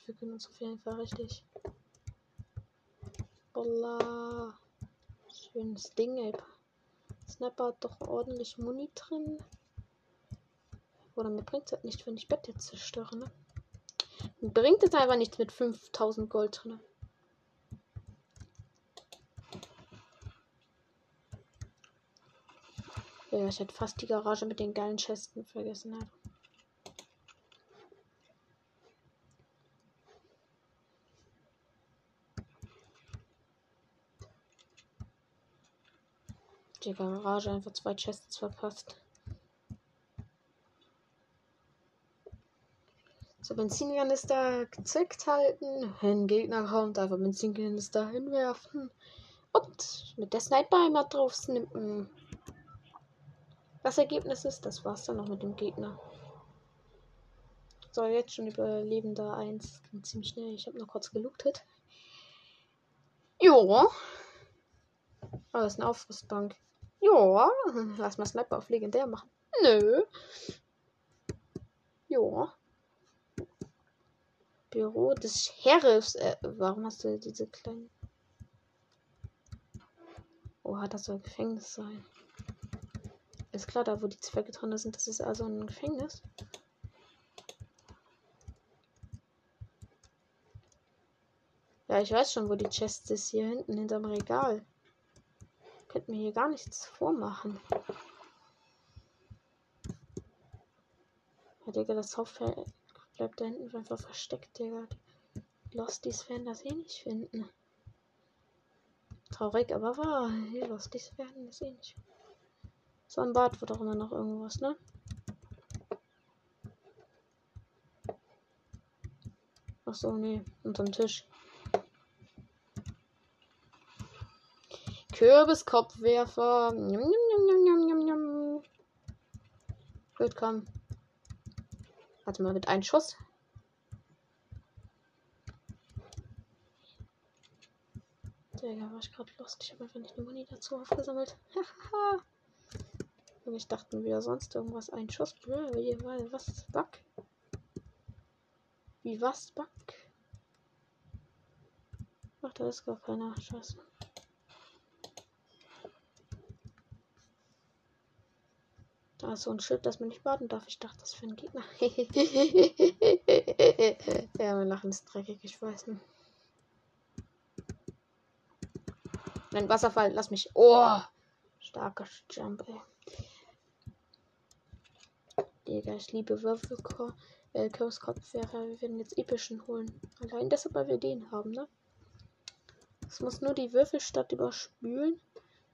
Wir können uns auf jeden Fall richtig. Bolla. Schönes Ding, ey. Snapper hat doch ordentlich Muni drin. Oder mir bringt es halt nicht, wenn ich Bett jetzt zerstöre, ne? Mir bringt es einfach nichts mit 5000 Gold drin. Ja, ich hätte fast die Garage mit den geilen Chesten vergessen. Halt. Die Garage einfach zwei Chests verpasst. So, Benzinkanister gezickt halten. Wenn ein Gegner kommt, einfach Benzinkanister hinwerfen. Und mit der Sniper einmal drauf snippen. Das Ergebnis ist, das war's dann noch mit dem Gegner. So, jetzt schon Überlebender 1. Ging ziemlich schnell. Ich habe noch kurz gelootet. Jo. Oh, das ist eine Aufrüstbank. Ja, lass mal Sniper auf legendär machen. Nö. Ja. Büro des Sheriffs. Äh, warum hast du diese kleinen. Oha, das soll Gefängnis sein. Ist klar, da wo die Zwerge drin sind, das ist also ein Gefängnis. Ja, ich weiß schon, wo die Chest ist. Hier hinten hinterm Regal. Könnt mir hier gar nichts vormachen. Ja, Digga, das Hauptfeld bleibt da hinten einfach versteckt, Digga. Losties werden das eh nicht finden. Traurig, aber wahr. Die Losties werden das eh nicht finden. So ein Bad wird auch immer noch irgendwas, ne? Ach so, nee, unterm Tisch. Kürbiskopfwerfer. Gut, komm. Warte mal, mit einem Schuss. Digga, war ich gerade lost. Ich habe einfach nicht eine Muni dazu aufgesammelt. Und ich dachte wieder sonst irgendwas. Ein Schuss. Was? Back? Wie was? Back? Ach, da ist gar keiner. Scheiße. Ist so ein Schild, dass man nicht warten darf. Ich dachte, das für einen Gegner. ja, mein Lachen ist dreckig, ich weiß nicht. Nein, Wasserfall, lass mich. Oh! Starker Jump, ey. Digga, ich liebe Würfelkopf. Äh, Kopfwehrer. Wir werden jetzt epischen holen. Allein deshalb, weil wir den haben, ne? Es muss nur die Würfelstadt überspülen.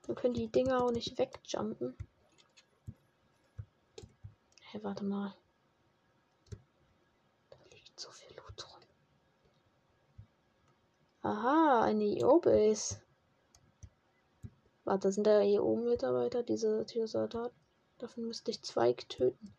Dann können die Dinger auch nicht wegjumpen. Hey, warte mal. Da liegt so viel Loot rum. Aha, eine EO-Base. Warte, sind da EO-Mitarbeiter, diese Tiersoldaten? Davon müsste ich zwei töten.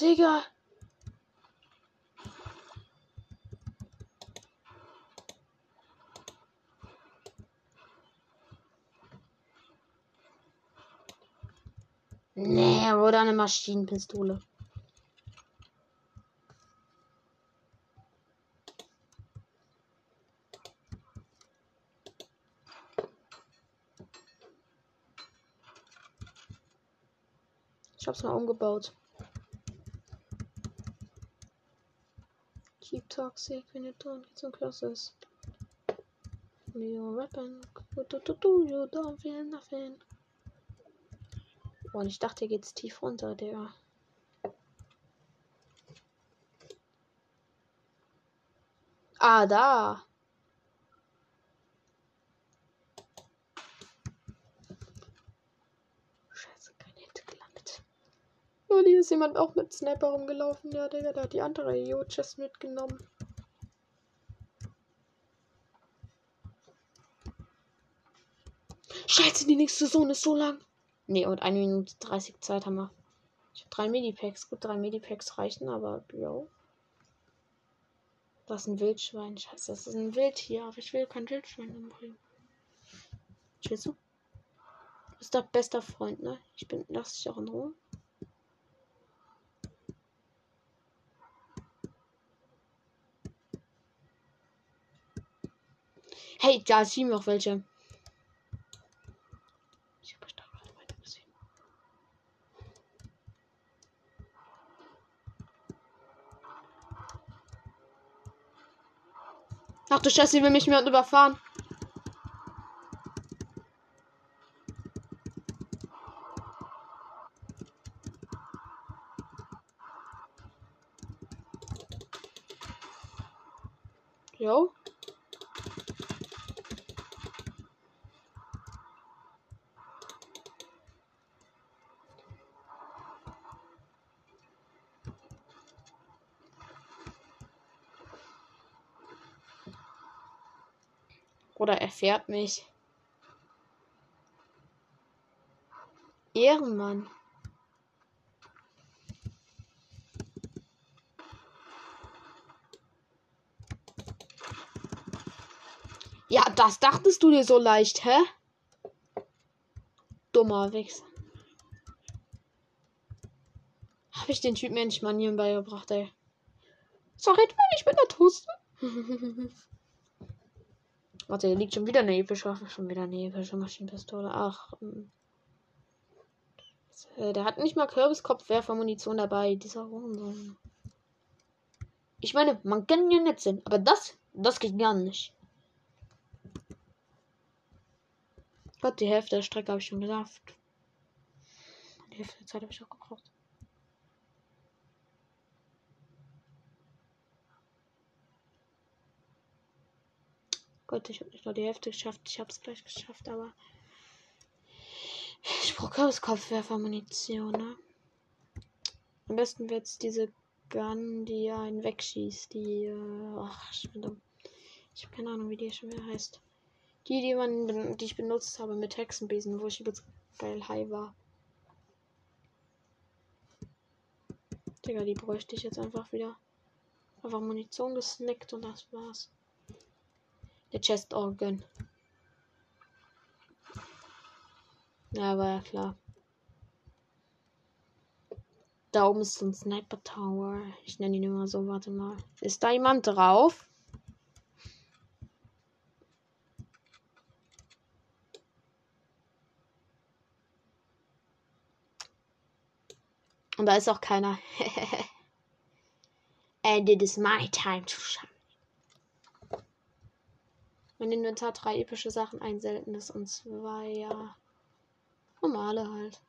Digga. Nee, oder eine Maschinenpistole. Ich hab's mal umgebaut. Toxic. When you're rapping, what do, do, do, you don't feel nothing. Und ich dachte, hier geht's tief runter, der. Ah, da. Scheiße, kein Hit gelandet. Oh, hier ist jemand auch mit Sniper rumgelaufen. Ja, Digga, der hat die andere IO-Chest mitgenommen. Scheiße, die nächste Zone ist so lang. Ne, und 1 Minute 30 Zeit haben wir. Ich habe drei Medipacks. Gut, drei Medipacks reichen, aber jo. Das ist ein Wildschwein. Scheiße, das ist ein Wildtier, aber ich will kein Wildschwein umbringen. Du? Du bist doch bester Freund, ne? Ich bin. Lass dich auch in Ruhe. Hey, da welche. Da gerade weiter gesehen. Ach du Scheiße, die will mich mehr überfahren. Jo. Oder er fährt mich. Ehrenmann. Ja, das dachtest du dir so leicht, hä? Dummer Wichser. Habe ich den Typen endlich Manieren beigebracht, ey. Sorry, ich bin der Toaster. Warte, hier liegt schon wieder eine epische Waffe, schon wieder eine epische Maschinenpistole. Ach. ähm. Äh, Der hat nicht mal Kürbiskopfwerfer-Munition dabei, dieser Hurensohn. Ich meine, man kann ja nett sein, aber das, das geht gar nicht. Gott, die Hälfte der Strecke habe ich schon geschafft. Die Hälfte der Zeit habe ich auch gebraucht. Gott, ich habe nicht nur die Hälfte geschafft. Ich habe es gleich geschafft, aber ich brauche Kopfwerfer-Munition, ne? Am besten wird es diese Gun, die einen wegschießt. Die, äh, ach, ich bin dumm. Ich habe keine Ahnung, wie die schon wieder heißt. Die, die man, die ich benutzt habe mit Hexenbesen, wo ich übelst geil high war. Digga, die bräuchte ich jetzt einfach wieder. Einfach Munition gesnackt und das war's. Der Chest Organ. Ja, war ja klar. Da oben ist so ein Sniper Tower. Ich nenne ihn immer so. Warte mal. Ist da jemand drauf? Und da ist auch keiner. And it is my time to shine. Mein Inventar drei epische Sachen, ein seltenes und zwei, ja. Normale halt.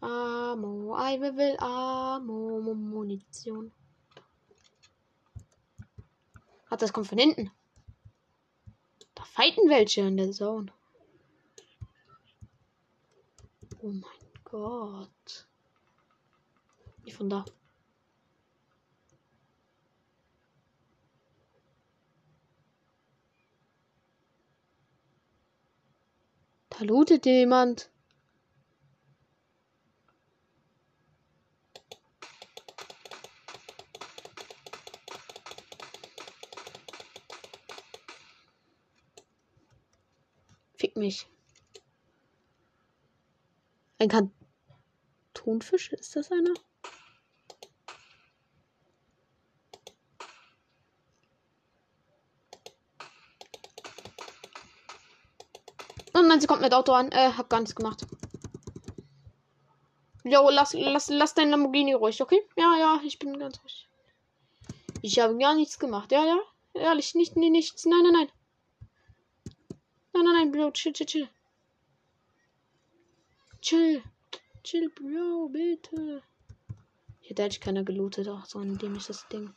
Ammo, I will Ammo, Mu- Munition. Hat das kommt von hinten. Da fighten welche in der Zone. Oh mein Gott. Die von da. Salutet jemand? Fick mich. Ein Kantonfisch? Ist das einer? Sie kommt mit Auto an. Äh, hab gar nichts gemacht. Jo, lass, lass, lass dein Lamborghini ruhig, okay? Ja, ja, ich bin ganz ruhig. Ich habe gar nichts gemacht. Ja, ja. Ehrlich, nicht, nee, nichts. Nein, nein, nein. Nein, nein, nein, Bro, chill, chill, chill. Chill. Chill, Bro, bitte. Hier hätte ich keiner gelootet. Ach, so ein dämliches Ding.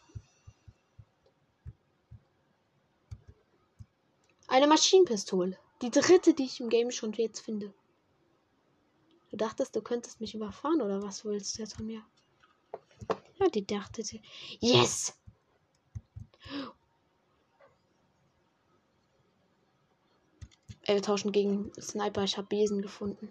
Eine Maschinenpistole. Die dritte, die ich im Game schon jetzt finde. Du dachtest, du könntest mich überfahren oder was willst du jetzt von mir? Ja, die dachte sie. Yes! Ey, wir tauschen gegen Sniper. Ich habe Besen gefunden.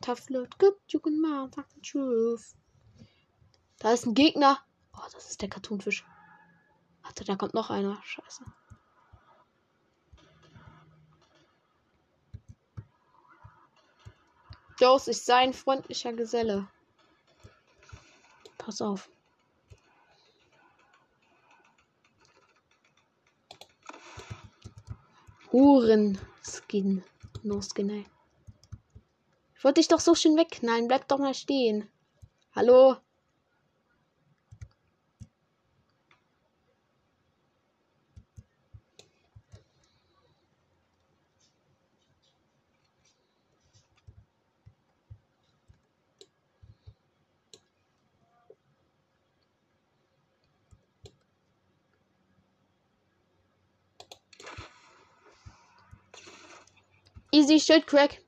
Tough look, good, you can mount, fucking truth. Da ist ein Gegner. Oh, das ist der Kartonfisch. Warte, da kommt noch einer. Scheiße. Joes ist sein freundlicher Geselle. Pass auf. Huren-Skin. No Skin, ey. Ich wollte dich doch so schön wegknallen. Bleib doch mal stehen. Hallo? Easy Schildcrack.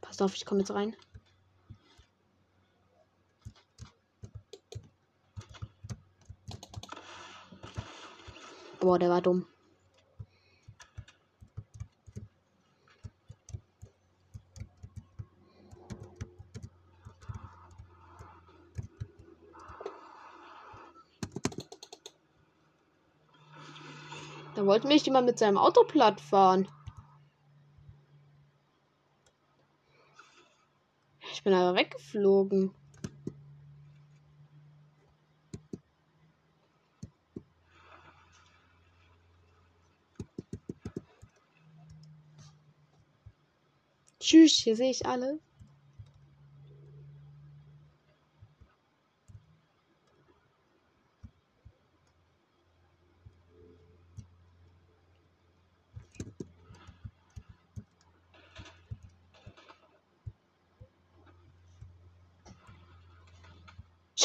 Pass auf, ich komme jetzt rein. Boah, der war dumm. Da wollte mich jemand mit seinem Auto platt fahren. Bin aber weggeflogen. Tschüss, hier sehe ich alle.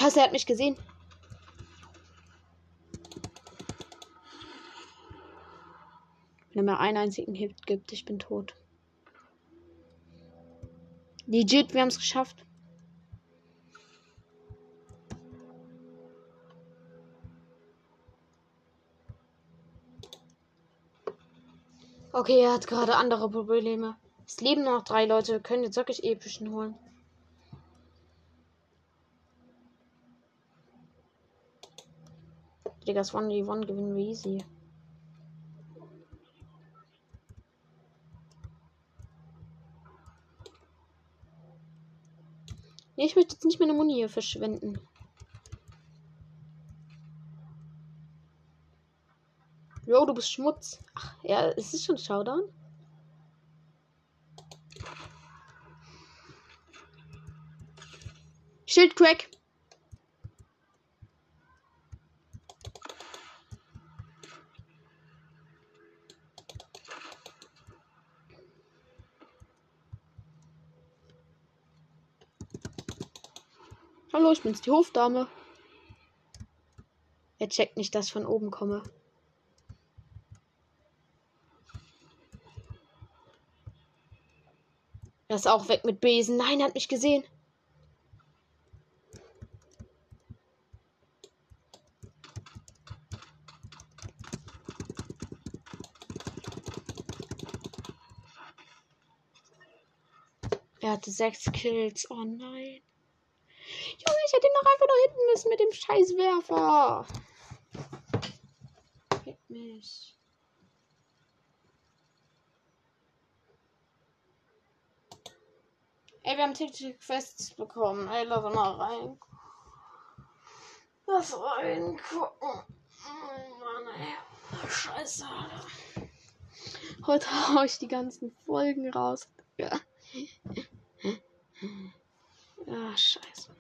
Scheiße, er hat mich gesehen. Wenn er mir einen einzigen Hit gibt, ich bin tot. Legit, wir haben es geschafft. Okay, er hat gerade andere Probleme. Es leben noch drei Leute, wir können jetzt wirklich epischen holen. Digga, das 1v1 gewinnen wir easy. Nee, ich möchte jetzt nicht meine Muni hier verschwenden. Jo, du bist Schmutz. Ach, ja, ist es schon Showdown? Schildcrack. Hallo, ich bin's, die Hofdame. Er checkt nicht, dass ich von oben komme. Er ist auch weg mit Besen. Nein, er hat mich gesehen. Er hatte sechs Kills. Oh nein. Junge, ich hätte ihn noch einfach nur hinten ist mit dem Scheißwerfer? Fick mich. Ey, wir haben tägliche Quests bekommen. Ey, lass mal rein. Lass reingucken. Oh Mann, ey. Scheiße, Alter. Heute hau ich die ganzen Folgen raus. Ja. Ah, scheiße.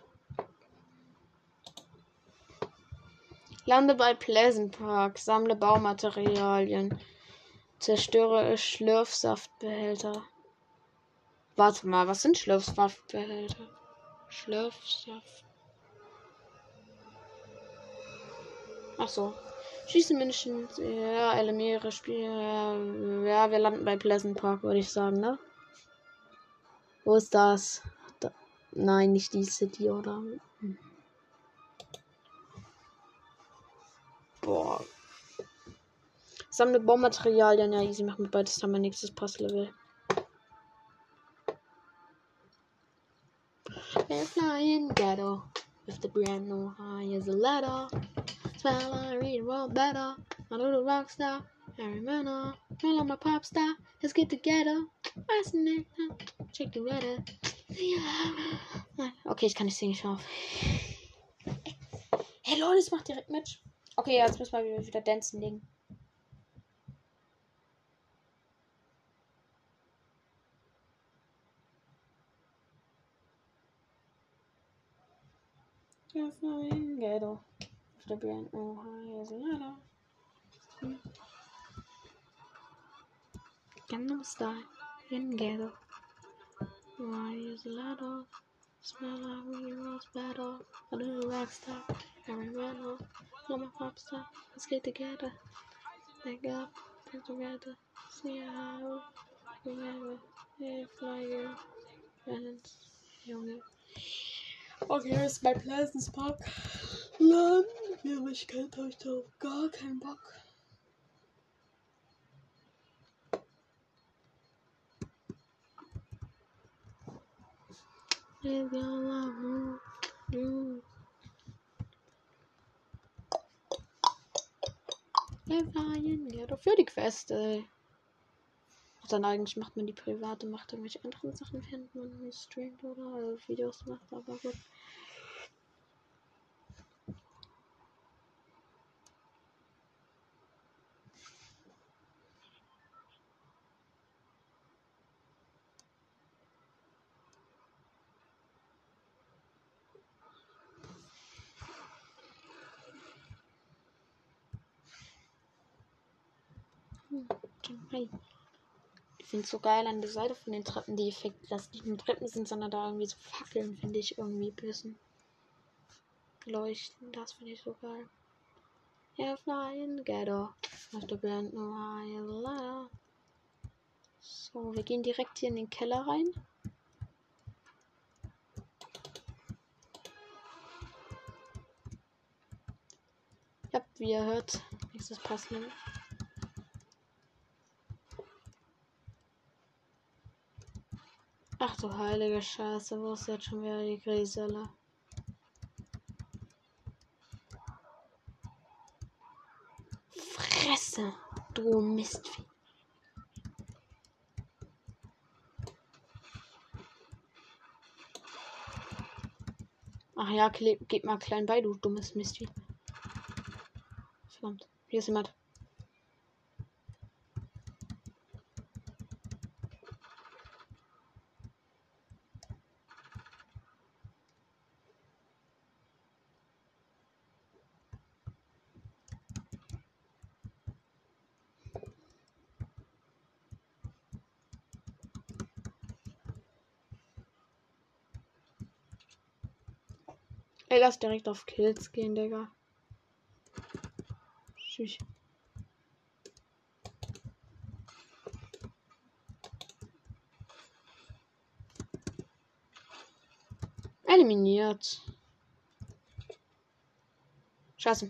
Lande bei Pleasant Park, sammle Baumaterialien, zerstöre Schlürfsaftbehälter. Warte mal, was sind Schlürfsaftbehälter? Schlürfsaft. Ach so. Schieße Menschen, ja, eliminiere Spiele. Ja, wir landen bei Pleasant Park, würde ich sagen, ne? Wo ist das? Da. Nein, nicht die City, oder? Hm. Boah. Sammle Baumaterialien, ja, easy, machen wir beides dann mein nächstes Passlevel. We're flying ghetto with the brand new high as a ladder. Smell I read world better. My little rock star, Harry Manor. Feel I'm a pop star. Let's get together. Check the weather. Okay, ich kann nicht singen, ich auf. Hey Leute, es macht direkt mit. Okay, jetzt müssen wir wieder dancen legen. In ghetto. Why is a ladder? Smell like we little rock star. Harry Manor. I'm a pop star. Let's get together. Thank God. Get together. See how. Remember. Hey, flyer. And. Junge. Okay, hier ist bei Pleasant Park. Land. Ja, ich kennt euch darauf gar keinen Bock. Ja, dafür die Quest, ey. Dann eigentlich macht man die private, macht irgendwelche anderen Sachen, während man streamt oder also Videos macht, aber gut. Hi. Ich finde es so geil an der Seite von den Treppen, die Effekte, dass nicht nur Treppen sind, sondern da irgendwie so Fackeln, finde ich irgendwie bisschen leuchten. Das finde ich so geil. Yeah, flying ghetto. Auf der Band no So, wir gehen direkt hier in den Keller rein. Ja, wie ihr hört, nächstes Passlevel. Ach du heilige Scheiße, wo ist jetzt schon wieder die Griselle? Fresse, du Mistvieh. Ach ja, gib mal klein bei, du dummes Mistvieh. Verdammt, hier ist jemand. Lass direkt auf Kills gehen, Digga. Tschüss. Eliminiert. Scheiße.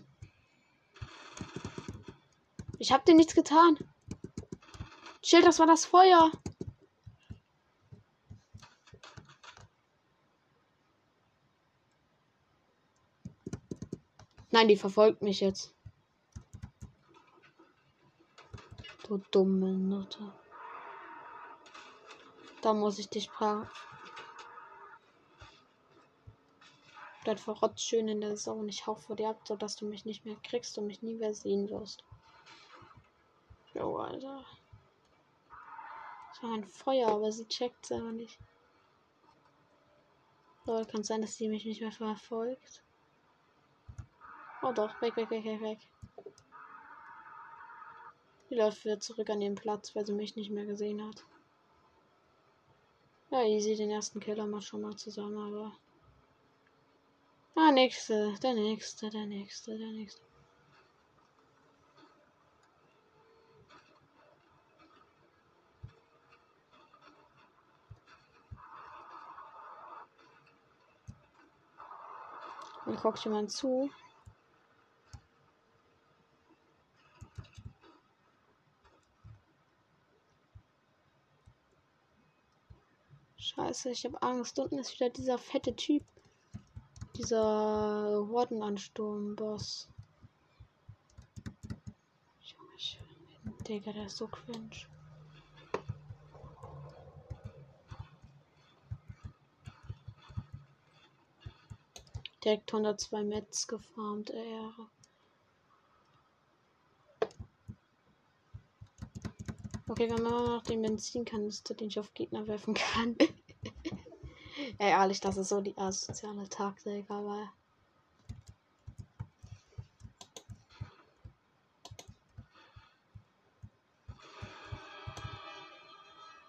Ich hab dir nichts getan. Schild, das war das Feuer. Nein, die verfolgt mich jetzt. Du dumme Nutte. Da muss ich dich fragen. Bleib verrotzt schön in der Zone. Ich hau vor dir ab, sodass du mich nicht mehr kriegst und mich nie mehr sehen wirst. Jo, Alter. Das war ein Feuer, aber sie checkt es aber nicht. So, kann sein, dass sie mich nicht mehr verfolgt. Oh doch, weg, weg, weg, weg, weg. Die läuft wieder zurück an ihren Platz, weil sie mich nicht mehr gesehen hat. Ja, easy, den ersten Killer mal schon mal zusammen, aber. Ah, nächste, der nächste, der nächste, der nächste. Dann guckt jemand zu. Scheiße, ich habe Angst. Unten ist wieder dieser fette Typ. Dieser Hordenansturm-Boss. Junge, Junge. Digga, der ist so cringe. Direkt 102 Metz gefarmt, Ehre. Okay, wir haben immer noch den Benzinkanister, den ich auf Gegner werfen kann. Ey, ehrlich, das ist so die asoziale Taktik, aber.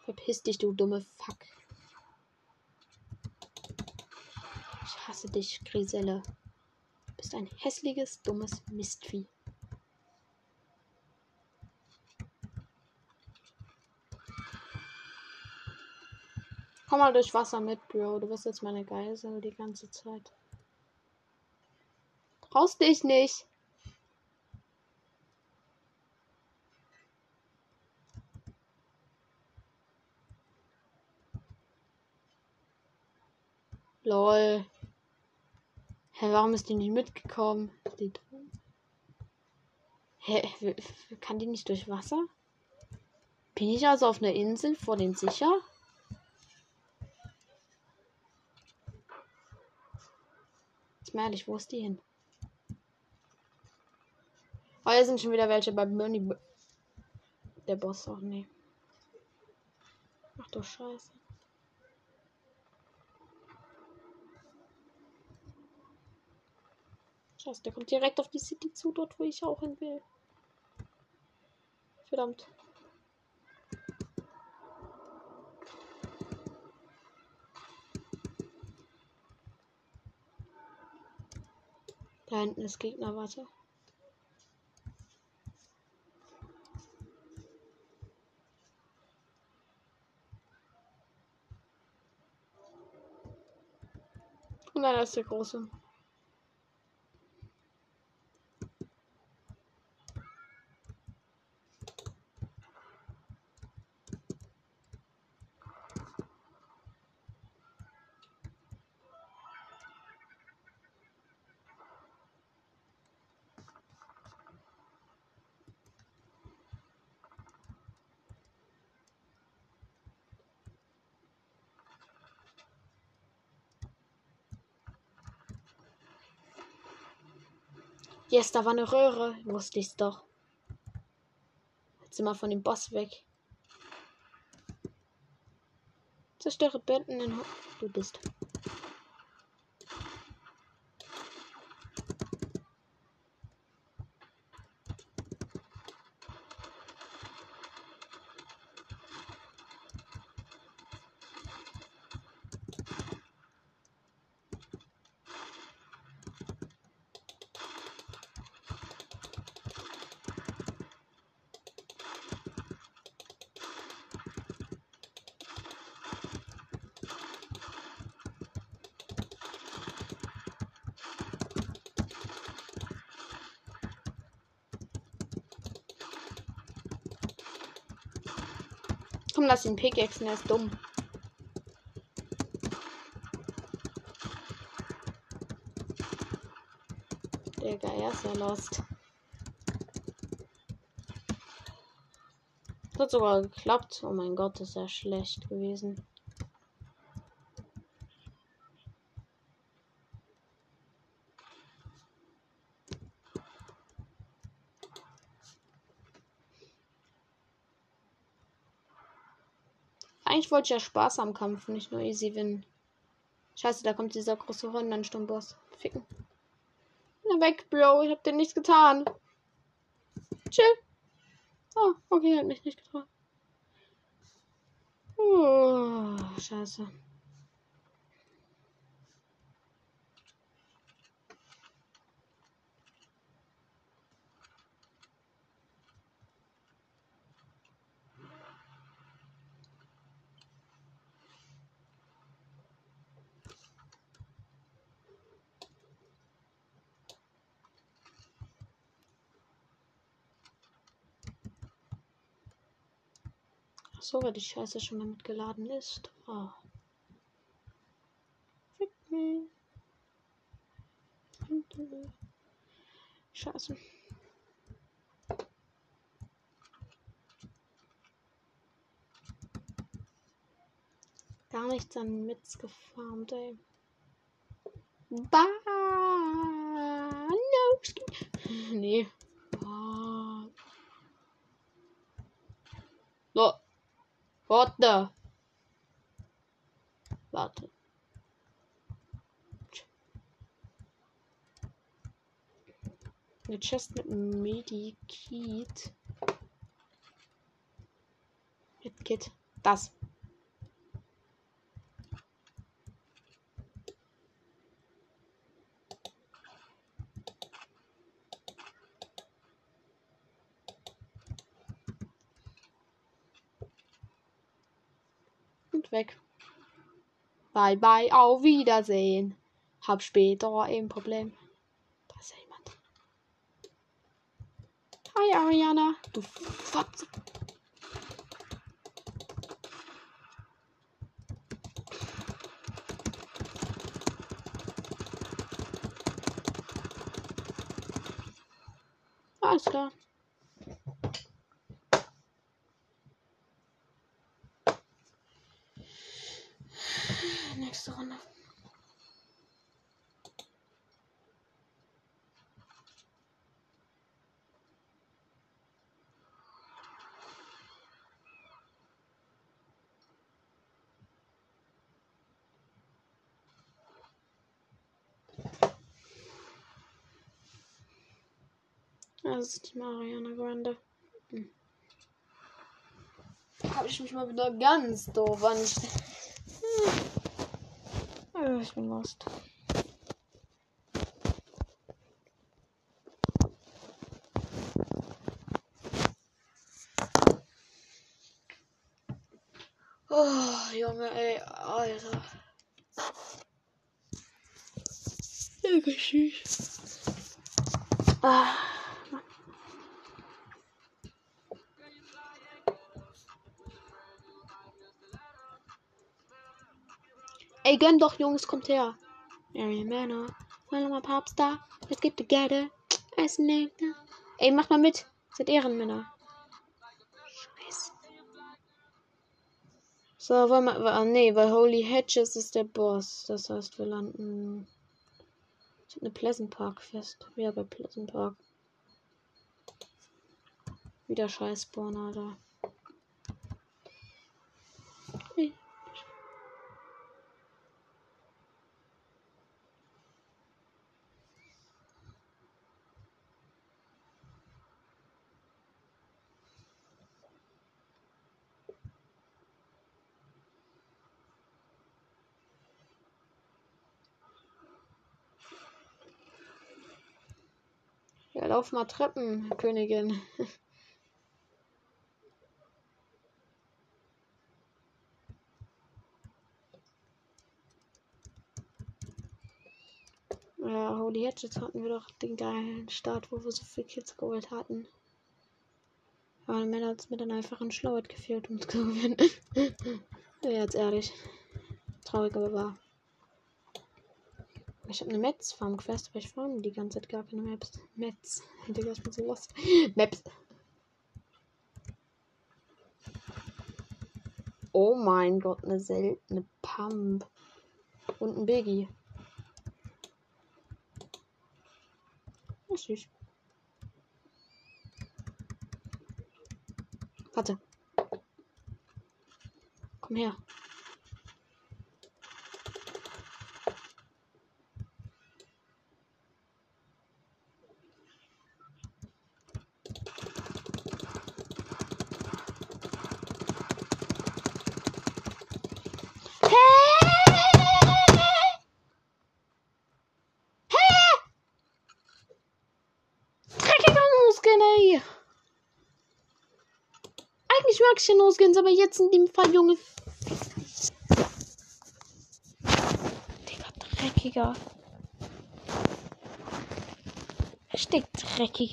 Verpiss dich, du dumme Fuck. Ich hasse dich, Griselle. Du bist ein hässliches, dummes Mistvieh. Komm mal durch Wasser mit, Bro. Du bist jetzt meine Geisel die ganze Zeit. Traust dich nicht. Lol. Hä, warum ist die nicht mitgekommen? Die Hä, kann die nicht durch Wasser? Bin ich also auf einer Insel vor den sicher? Jetzt mal ehrlich, wo ist die hin? Oh, hier sind schon wieder welche bei Bernie. Der Boss auch, nee. Ach du Scheiße. Scheiße, der kommt direkt auf die City zu, dort wo ich auch hin will. Verdammt. Da hinten ist Gegner, warte. Und dann ist der große. Yes, da war eine Röhre. Wusste ich's doch. Jetzt sind wir von dem Boss weg. Zerstöre Betten in Du bist. Lass ihn pickaxen, er ist dumm. Digga, er ist ja lost. Das hat sogar geklappt. Oh mein Gott, das ist ja schlecht gewesen. Eigentlich wollte ich ja Spaß am Kampf, nicht nur easy win. Scheiße, da kommt dieser große Rondensturmboss. Ficken. Na weg, Bro. Ich hab dir nichts getan. Chill. Oh, okay, hat mich nicht getroffen. Oh, scheiße. Ach so, weil die Scheiße schon mal mitgeladen ist. Oh. Scheiße. Gar nichts an Mitz gefarmt, ey. Bah! No! Nee. Ah. So. What the? Warte. Eine Chest mit Medikit. Medkit. Das. Weg. Bye bye, auf Wiedersehen. Hab später ein Problem. Da ist ja jemand. Hi Ariana. Du Fotze. Alles klar. Nächste Runde. Das ist die Mariana Grande. Hm. Habe ich mich mal wieder ganz doof angestellt. Ich bin lost. Oh, Junge, ey, Alter. Danke, tschüss. Ah, gönn doch, Jungs, kommt her. Mary Manor, mal mal Popstar, let's get together. Als Nächte. Ey, macht mal mit. Seid Ehrenmänner. Scheiße. So, wollen wir. Ah, nee, weil Holy Hedges ist der Boss. Das heißt, wir landen. Ich hab eine Pleasant Park fest. Ja, bei Pleasant Park. Wieder scheiß Spawn, Alter. Hey. Ja, lauf mal Treppen, Königin. Ja, Holy Hedges hatten wir doch den geilen Start, wo wir so viel Kills geholt hatten. Aber Ende hat es mir dann einfach ein Schlauert gefehlt, um zu gewinnen. ja, jetzt ehrlich. Traurig, aber wahr. Ich habe eine Metz Farm Quest, aber ich farm die ganze Zeit gar keine Maps. Metz. Digga, ich bin so lost. Maps. Oh mein Gott, eine seltene Pump. Und ein Biggie. Oh, süß. Warte. Komm her. Dreckiger No-Skin, ey. Ja No-Skins, aber jetzt in dem Fall, Junge. Digga, dreckiger. Richtig dreckig,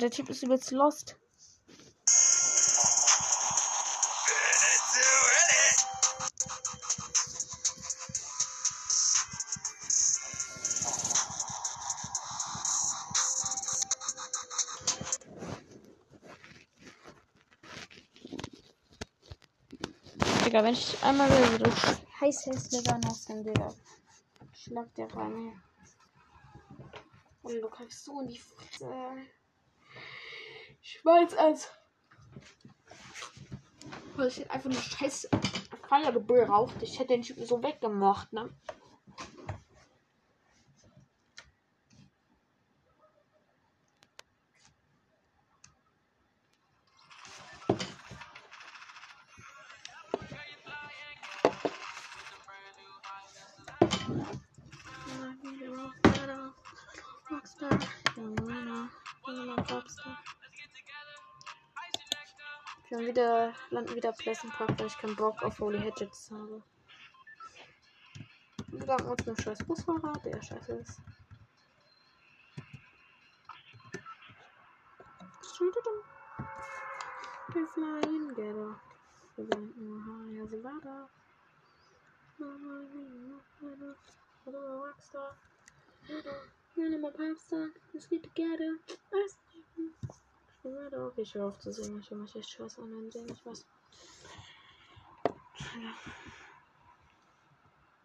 der Typ ist übelst lost. Digga, wenn ich einmal wieder so scheiß hässlicher noch sind, Digga. Schlag der rein. Und du kriegst so in die Fresse. Weiß es. Weil ich einfach nur scheiß Feuer gebraucht. Ich hätte den Typen so weggemacht, ne? Wir haben wieder, landen wieder Pleasant Park, weil ich keinen Bock auf Holy Hedges habe. Wir sagen uns einen scheiß Busfahrer, der scheiße ist. Wir flying together. Wir sind nur higher, sie war da. Rockstar. We're my Popstar. Let's get together. Let's ja, doch, ich höre auf zu singen. Ich höre mich echt scheiße an, wenn ich was. Ja.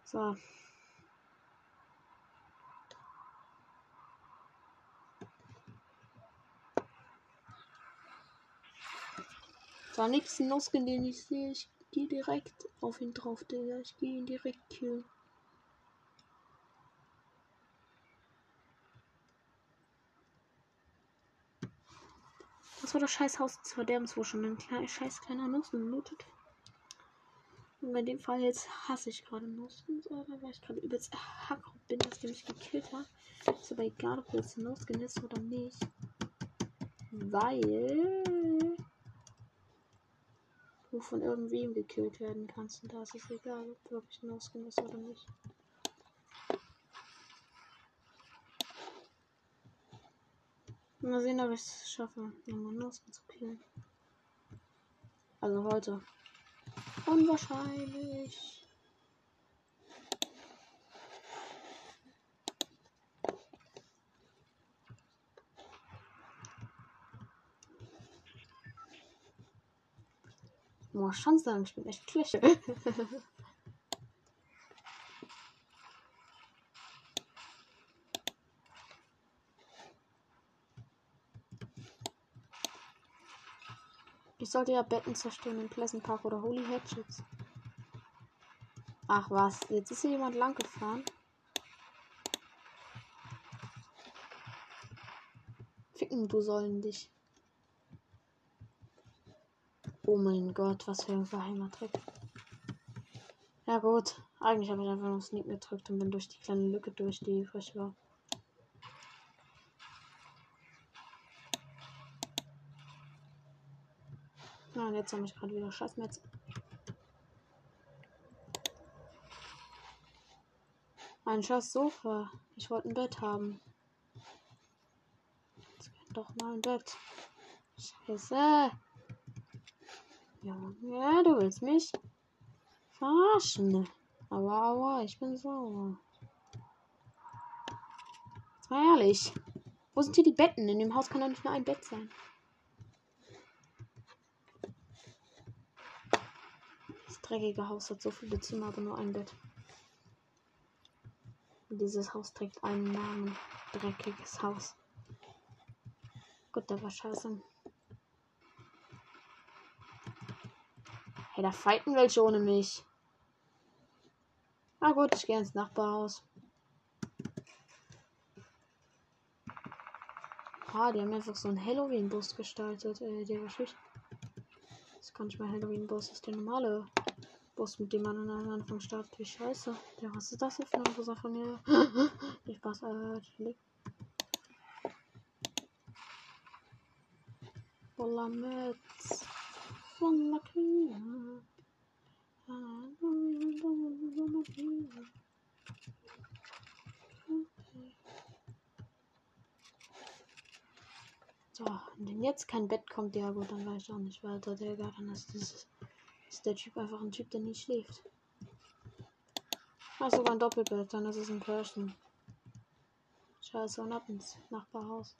So. So, am nächsten Noskin, den ich sehe, ich gehe direkt auf ihn drauf, Digga. Ich gehe ihn direkt killen. Das war das scheiß Haus des Verderbens, wo schon ein kleiner, scheiß kleiner Nussen lootet. Und in dem Fall jetzt hasse ich gerade Nussen, weil ich gerade übelst hack bin, dass der mich gekillt hat. Ist aber egal, ob jetzt Nusskin ist oder nicht. Weil du von irgendwem gekillt werden kannst. Und da ist es egal, ob wirklich Nusskin ist oder nicht. Mal sehen, ob ich es schaffe, nochmal Nusskin zu. Also heute. Unwahrscheinlich. Boah, sagen, ich bin echt schlecht. sollte ja Betten zerstören in Pleasant Park oder Holy Hatchets. Ach was, jetzt ist hier jemand lang gefahren. Ficken, du sollen dich. Oh mein Gott, was für ein geheimer Trick. Ja gut, eigentlich habe ich einfach nur Sneak gedrückt und bin durch die kleine Lücke durch, die frisch war. Und jetzt habe ich gerade wieder Scheißmetz. Ein scheiß Sofa. Ich wollte ein Bett haben. Jetzt geh doch mal ein Bett. Scheiße. Ja, ja, du willst mich verarschen. Aua, aua, ich bin sauer. Jetzt mal ehrlich. Wo sind hier die Betten? In dem Haus kann doch nicht nur ein Bett sein. Dreckige Haus hat so viele Zimmer, aber nur ein Bett. Dieses Haus trägt einen Namen. Dreckiges Haus. Gut, der war scheiße. Hey, da fighten welche ohne mich. Na gut, ich gehe ins Nachbarhaus. Ah, die haben einfach so einen Halloween-Bus gestaltet. Äh, der war schlicht. Das kann nicht mal Halloween-Bus, das ist der normale Bus, mit dem man an Anfang startet. Wie scheiße. Ja, was ist das hier für eine Bus von mir? Viel Spaß, äh. Voller Metz. Voller Kühe. So, wenn jetzt kein Bett kommt, ja gut, dann weiß ich auch nicht weiter, Digga. Dann ist, dieses, ist der Typ einfach ein Typ, der nie schläft. Ach, sogar ein Doppelbett, dann ist es ein Pärchen. Scheiße, und ab ins Nachbarhaus.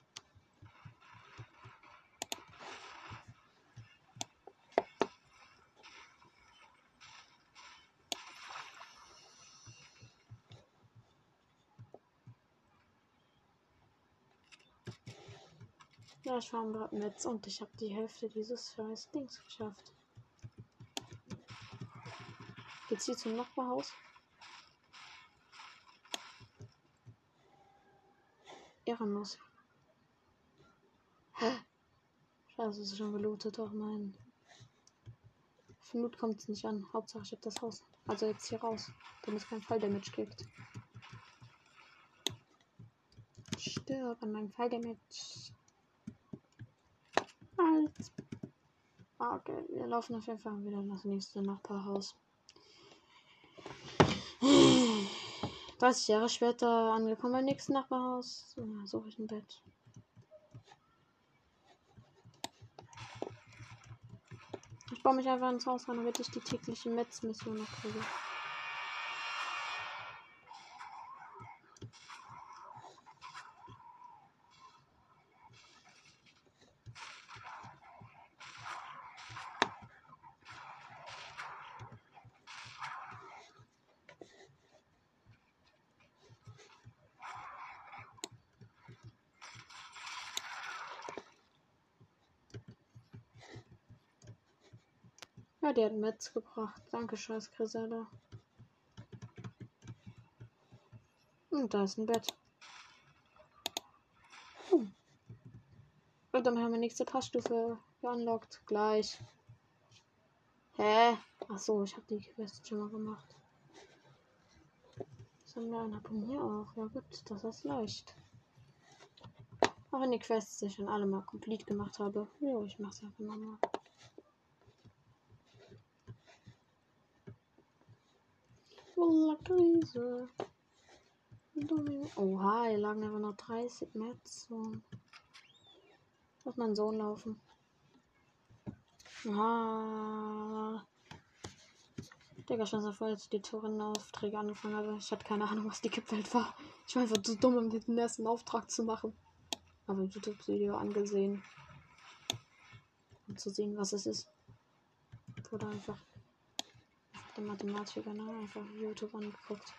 Ja, ich war im Netz und ich habe die Hälfte dieses scheiß Dings geschafft. Geht's hier zum Nachbarhaus? Ehrenlos. Hä? Scheiße, ist schon gelootet. Oh nein. Für Loot kommt es nicht an. Hauptsache ich hab das Haus. Also jetzt hier raus. Damit es kein Falldamage kriegt. Stirb an meinem Falldamage. Als. Ah, okay, wir laufen auf jeden Fall wieder in das nächste Nachbarhaus. 30 Jahre später angekommen beim nächsten Nachbarhaus. Dann suche ich ein Bett. Ich baue mich einfach ins Haus rein, damit ich die tägliche Metz-Mission noch kriege. Ja, die hat Metz gebracht. Danke, scheiß Grisella. Und da ist ein Bett. Hm. Und dann haben wir nächste Passstufe unlocked. Gleich. Hä? Ach so, ich habe die Quest schon mal gemacht. Sondern abonniere auch. Ja gut, das ist leicht. Auch wenn die Quests ich schon alle mal komplett gemacht habe. Jo, ich mach's einfach nochmal. Krise. Oha, hier lagen aber noch 30 Metz. So. Lass meinen Sohn laufen. Ah. Digga, schon so voll, als die Tourenaufträge angefangen habe. Ich hatte keine Ahnung, was die Kippwelt war. Ich war einfach zu dumm, um den ersten Auftrag zu machen. Aber ein YouTube-Video angesehen. Um zu sehen, was es ist. Wurde einfach der Mathematiker, ne? Einfach YouTube angeguckt.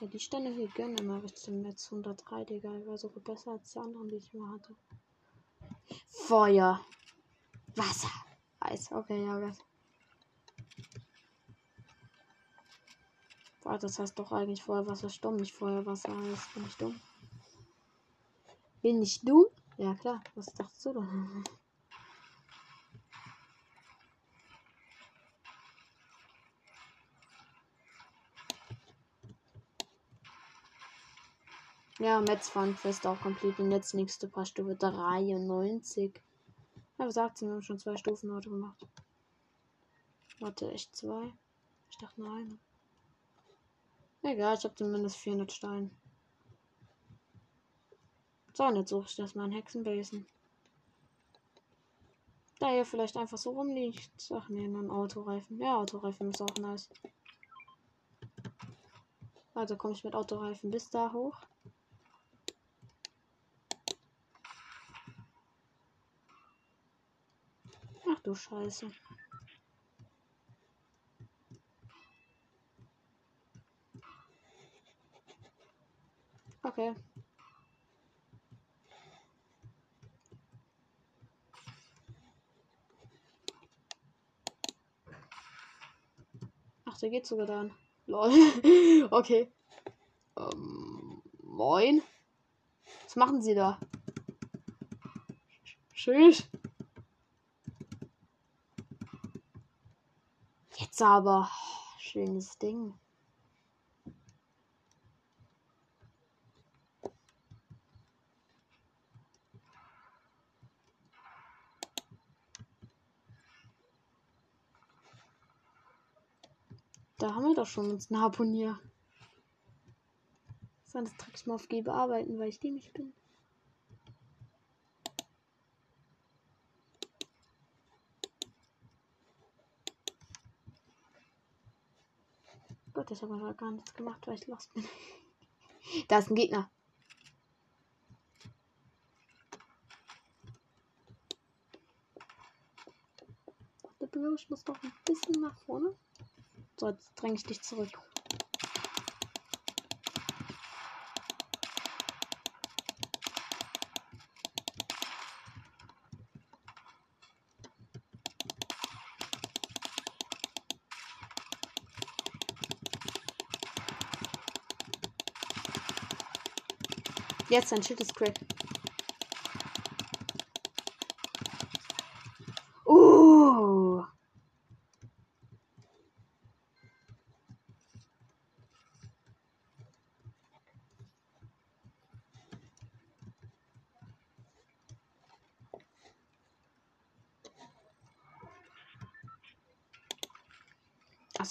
Ja, die Stände hier gönnen immer richtig im Netz. 103, Digga. Ich war sogar besser als die anderen, die ich mal hatte. Feuer. Wasser. Eis. Okay, ja, was. Boah, das heißt doch eigentlich Feuerwasser Sturm, nicht Feuerwasser Eis. Bin ich dumm? Bin ich dumm? Ja, klar. Was dachtest du denn? Ja, Metz Fest auch komplett. Und jetzt nächste paar Stufe 93. Ja, was sagt sie? Wir haben schon zwei Stufen heute gemacht. Warte, echt zwei? Ich dachte nur eine. Egal, ich habe zumindest 400 Steine. So, und jetzt suche ich das mal in Hexenbesen. Da hier vielleicht einfach so rumliegt. Ach nee, nur ein Autoreifen. Ja, Autoreifen ist auch nice. Also komme ich mit Autoreifen bis da hoch. Du Scheiße. Okay. Ach, der geht sogar dann. Lol. okay. Ähm, moin. Was machen Sie da? Tschüss. Jetzt aber. Schönes Ding. Da haben wir doch schon uns ein Harpunier. So, das drücke ich mal auf G bearbeiten, weil ich dämlich bin. Gott, ich habe aber gar nichts gemacht, weil ich lost bin. da ist ein Gegner. Ich muss doch ein bisschen nach vorne. So, jetzt dränge ich dich zurück. Jetzt dein Schild ist crack. Uh.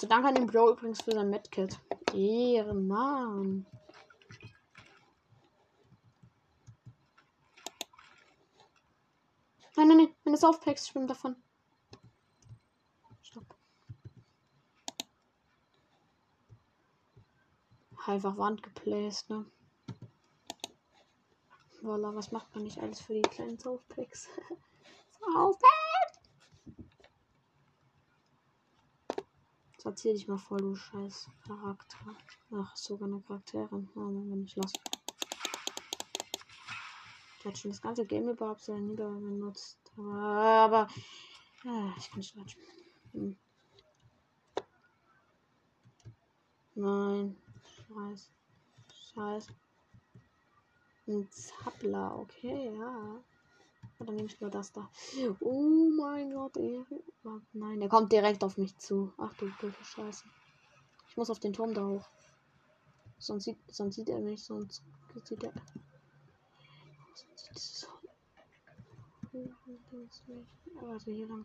Danke an den Bro übrigens für sein Medkit. Ehrenmann. Nein. Meine Saufpacks schwimmen davon. Stopp. Einfach Wand geplaced, ne? Voila, was macht man nicht alles für die kleinen Saufpacks? Saufpacks! Sortier dich mal voll, du scheiß Charakter. Ach, sogar eine Charakterin. Oh, wenn ich los. Der hat schon das ganze Game überhaupt sehr nieder benutzt. Aber, aber ah, ich kann nicht latschen. Hm. Nein. Scheiß. Scheiß. Ein Zappler, okay, ja. Oder nehme ich nur das da. Oh mein Gott. Oh, nein, der kommt direkt auf mich zu. Ach du doofe Scheiße. Ich muss auf den Turm da hoch. Sonst sieht, sonst sieht er mich, sonst sieht er. Sonst sieht so. Also hier lang.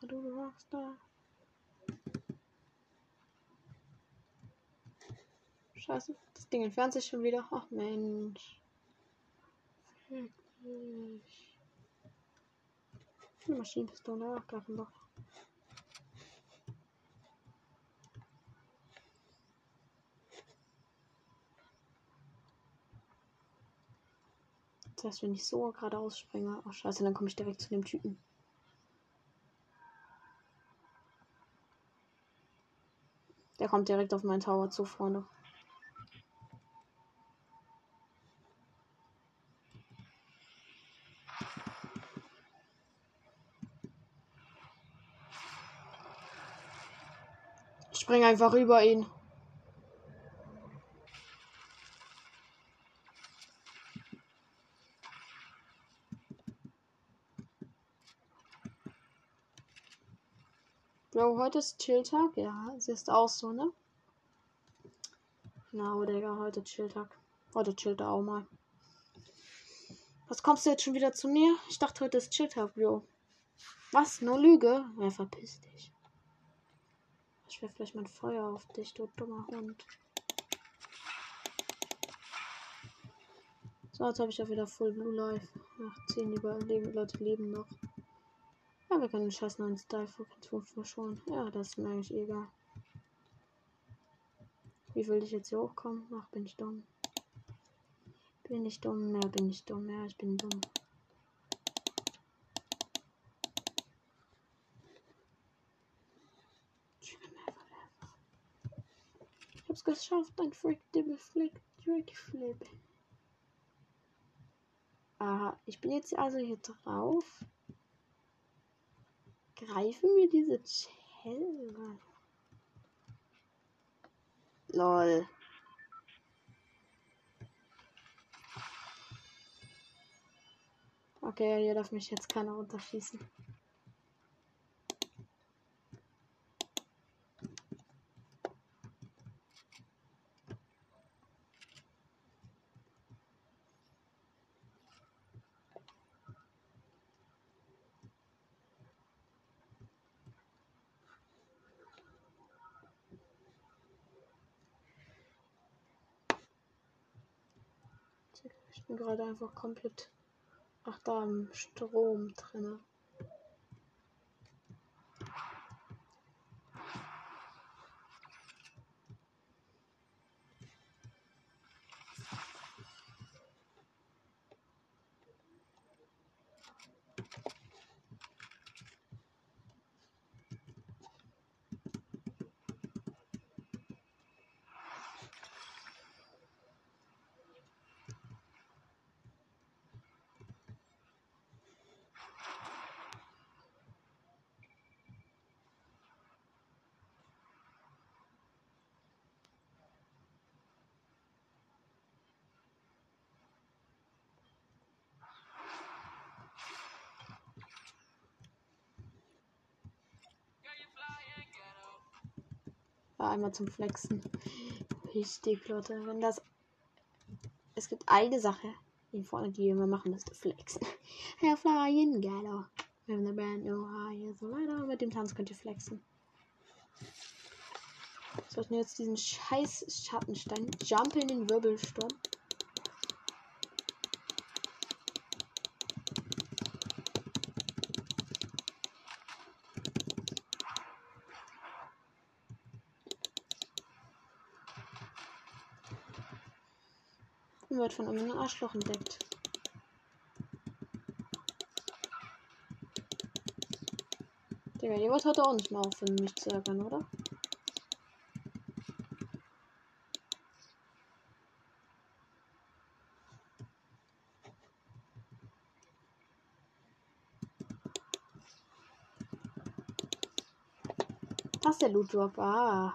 Du machst da. Scheiße, das Ding entfernt sich schon wieder. Ach Mensch. Wirklich. Maschinenpistole, ach gar Das heißt, wenn ich so geradeaus springe, ach scheiße, dann komme ich direkt zu dem Typen. Der kommt direkt auf meinen Tower zu, Freunde. Ich springe einfach über ihn. Heute ist Chilltag. Ja, siehst auch so, ne? Genau, Digga, heute Chilltag. Der chillt da auch mal. Was kommst du jetzt schon wieder zu mir? Ich dachte, heute ist Chilltag, Bro. Was? Nur Lüge? Ja, verpiss dich. Ich werf vielleicht mein Feuer auf dich, du dummer Hund. So, jetzt habe ich ja wieder Full Blue Life. Ach, 10 Überleben, Leute leben noch. Ja, wir können den scheiß neuen Style verschonen. Ja, das ist mir eigentlich egal. Wie will ich jetzt hier hochkommen? Ach, bin ich dumm. Bin ich dumm? Ja, bin ich dumm. Ja, ich bin dumm. Ich hab's geschafft, ein Freak Dibble Flick Trick Flip. Aha, ich bin jetzt also hier drauf. Greifen wir diese Chelle. Lol. Okay, hier darf mich jetzt keiner runterschießen. Ich bin gerade einfach komplett ach da am Strom drinne. Einmal zum Flexen. Wichtig, Leute. Wenn das. Es gibt eine Sache, die vorne, die wir machen, das ist Flexen. Herr Flying Gallo. Wir haben Band No High, so weiter. Mit dem Tanz könnt ihr flexen. So, ich nehme jetzt diesen scheiß Schattenstein. Jump in den Wirbelsturm. und wird von irgendeinem Arschloch entdeckt. Digga, wollt heute auch nicht mehr aufhören, mich zu ärgern, oder? Das ist der Loot Drop. Ah.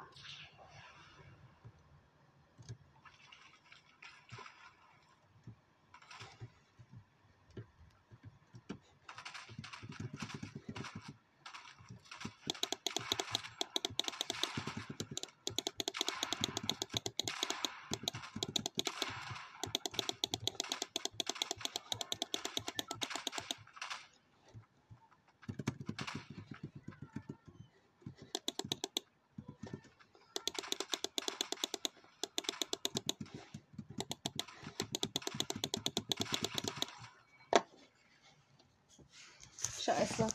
Scheiße.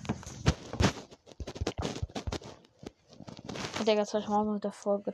Hab ich mal mit der Folge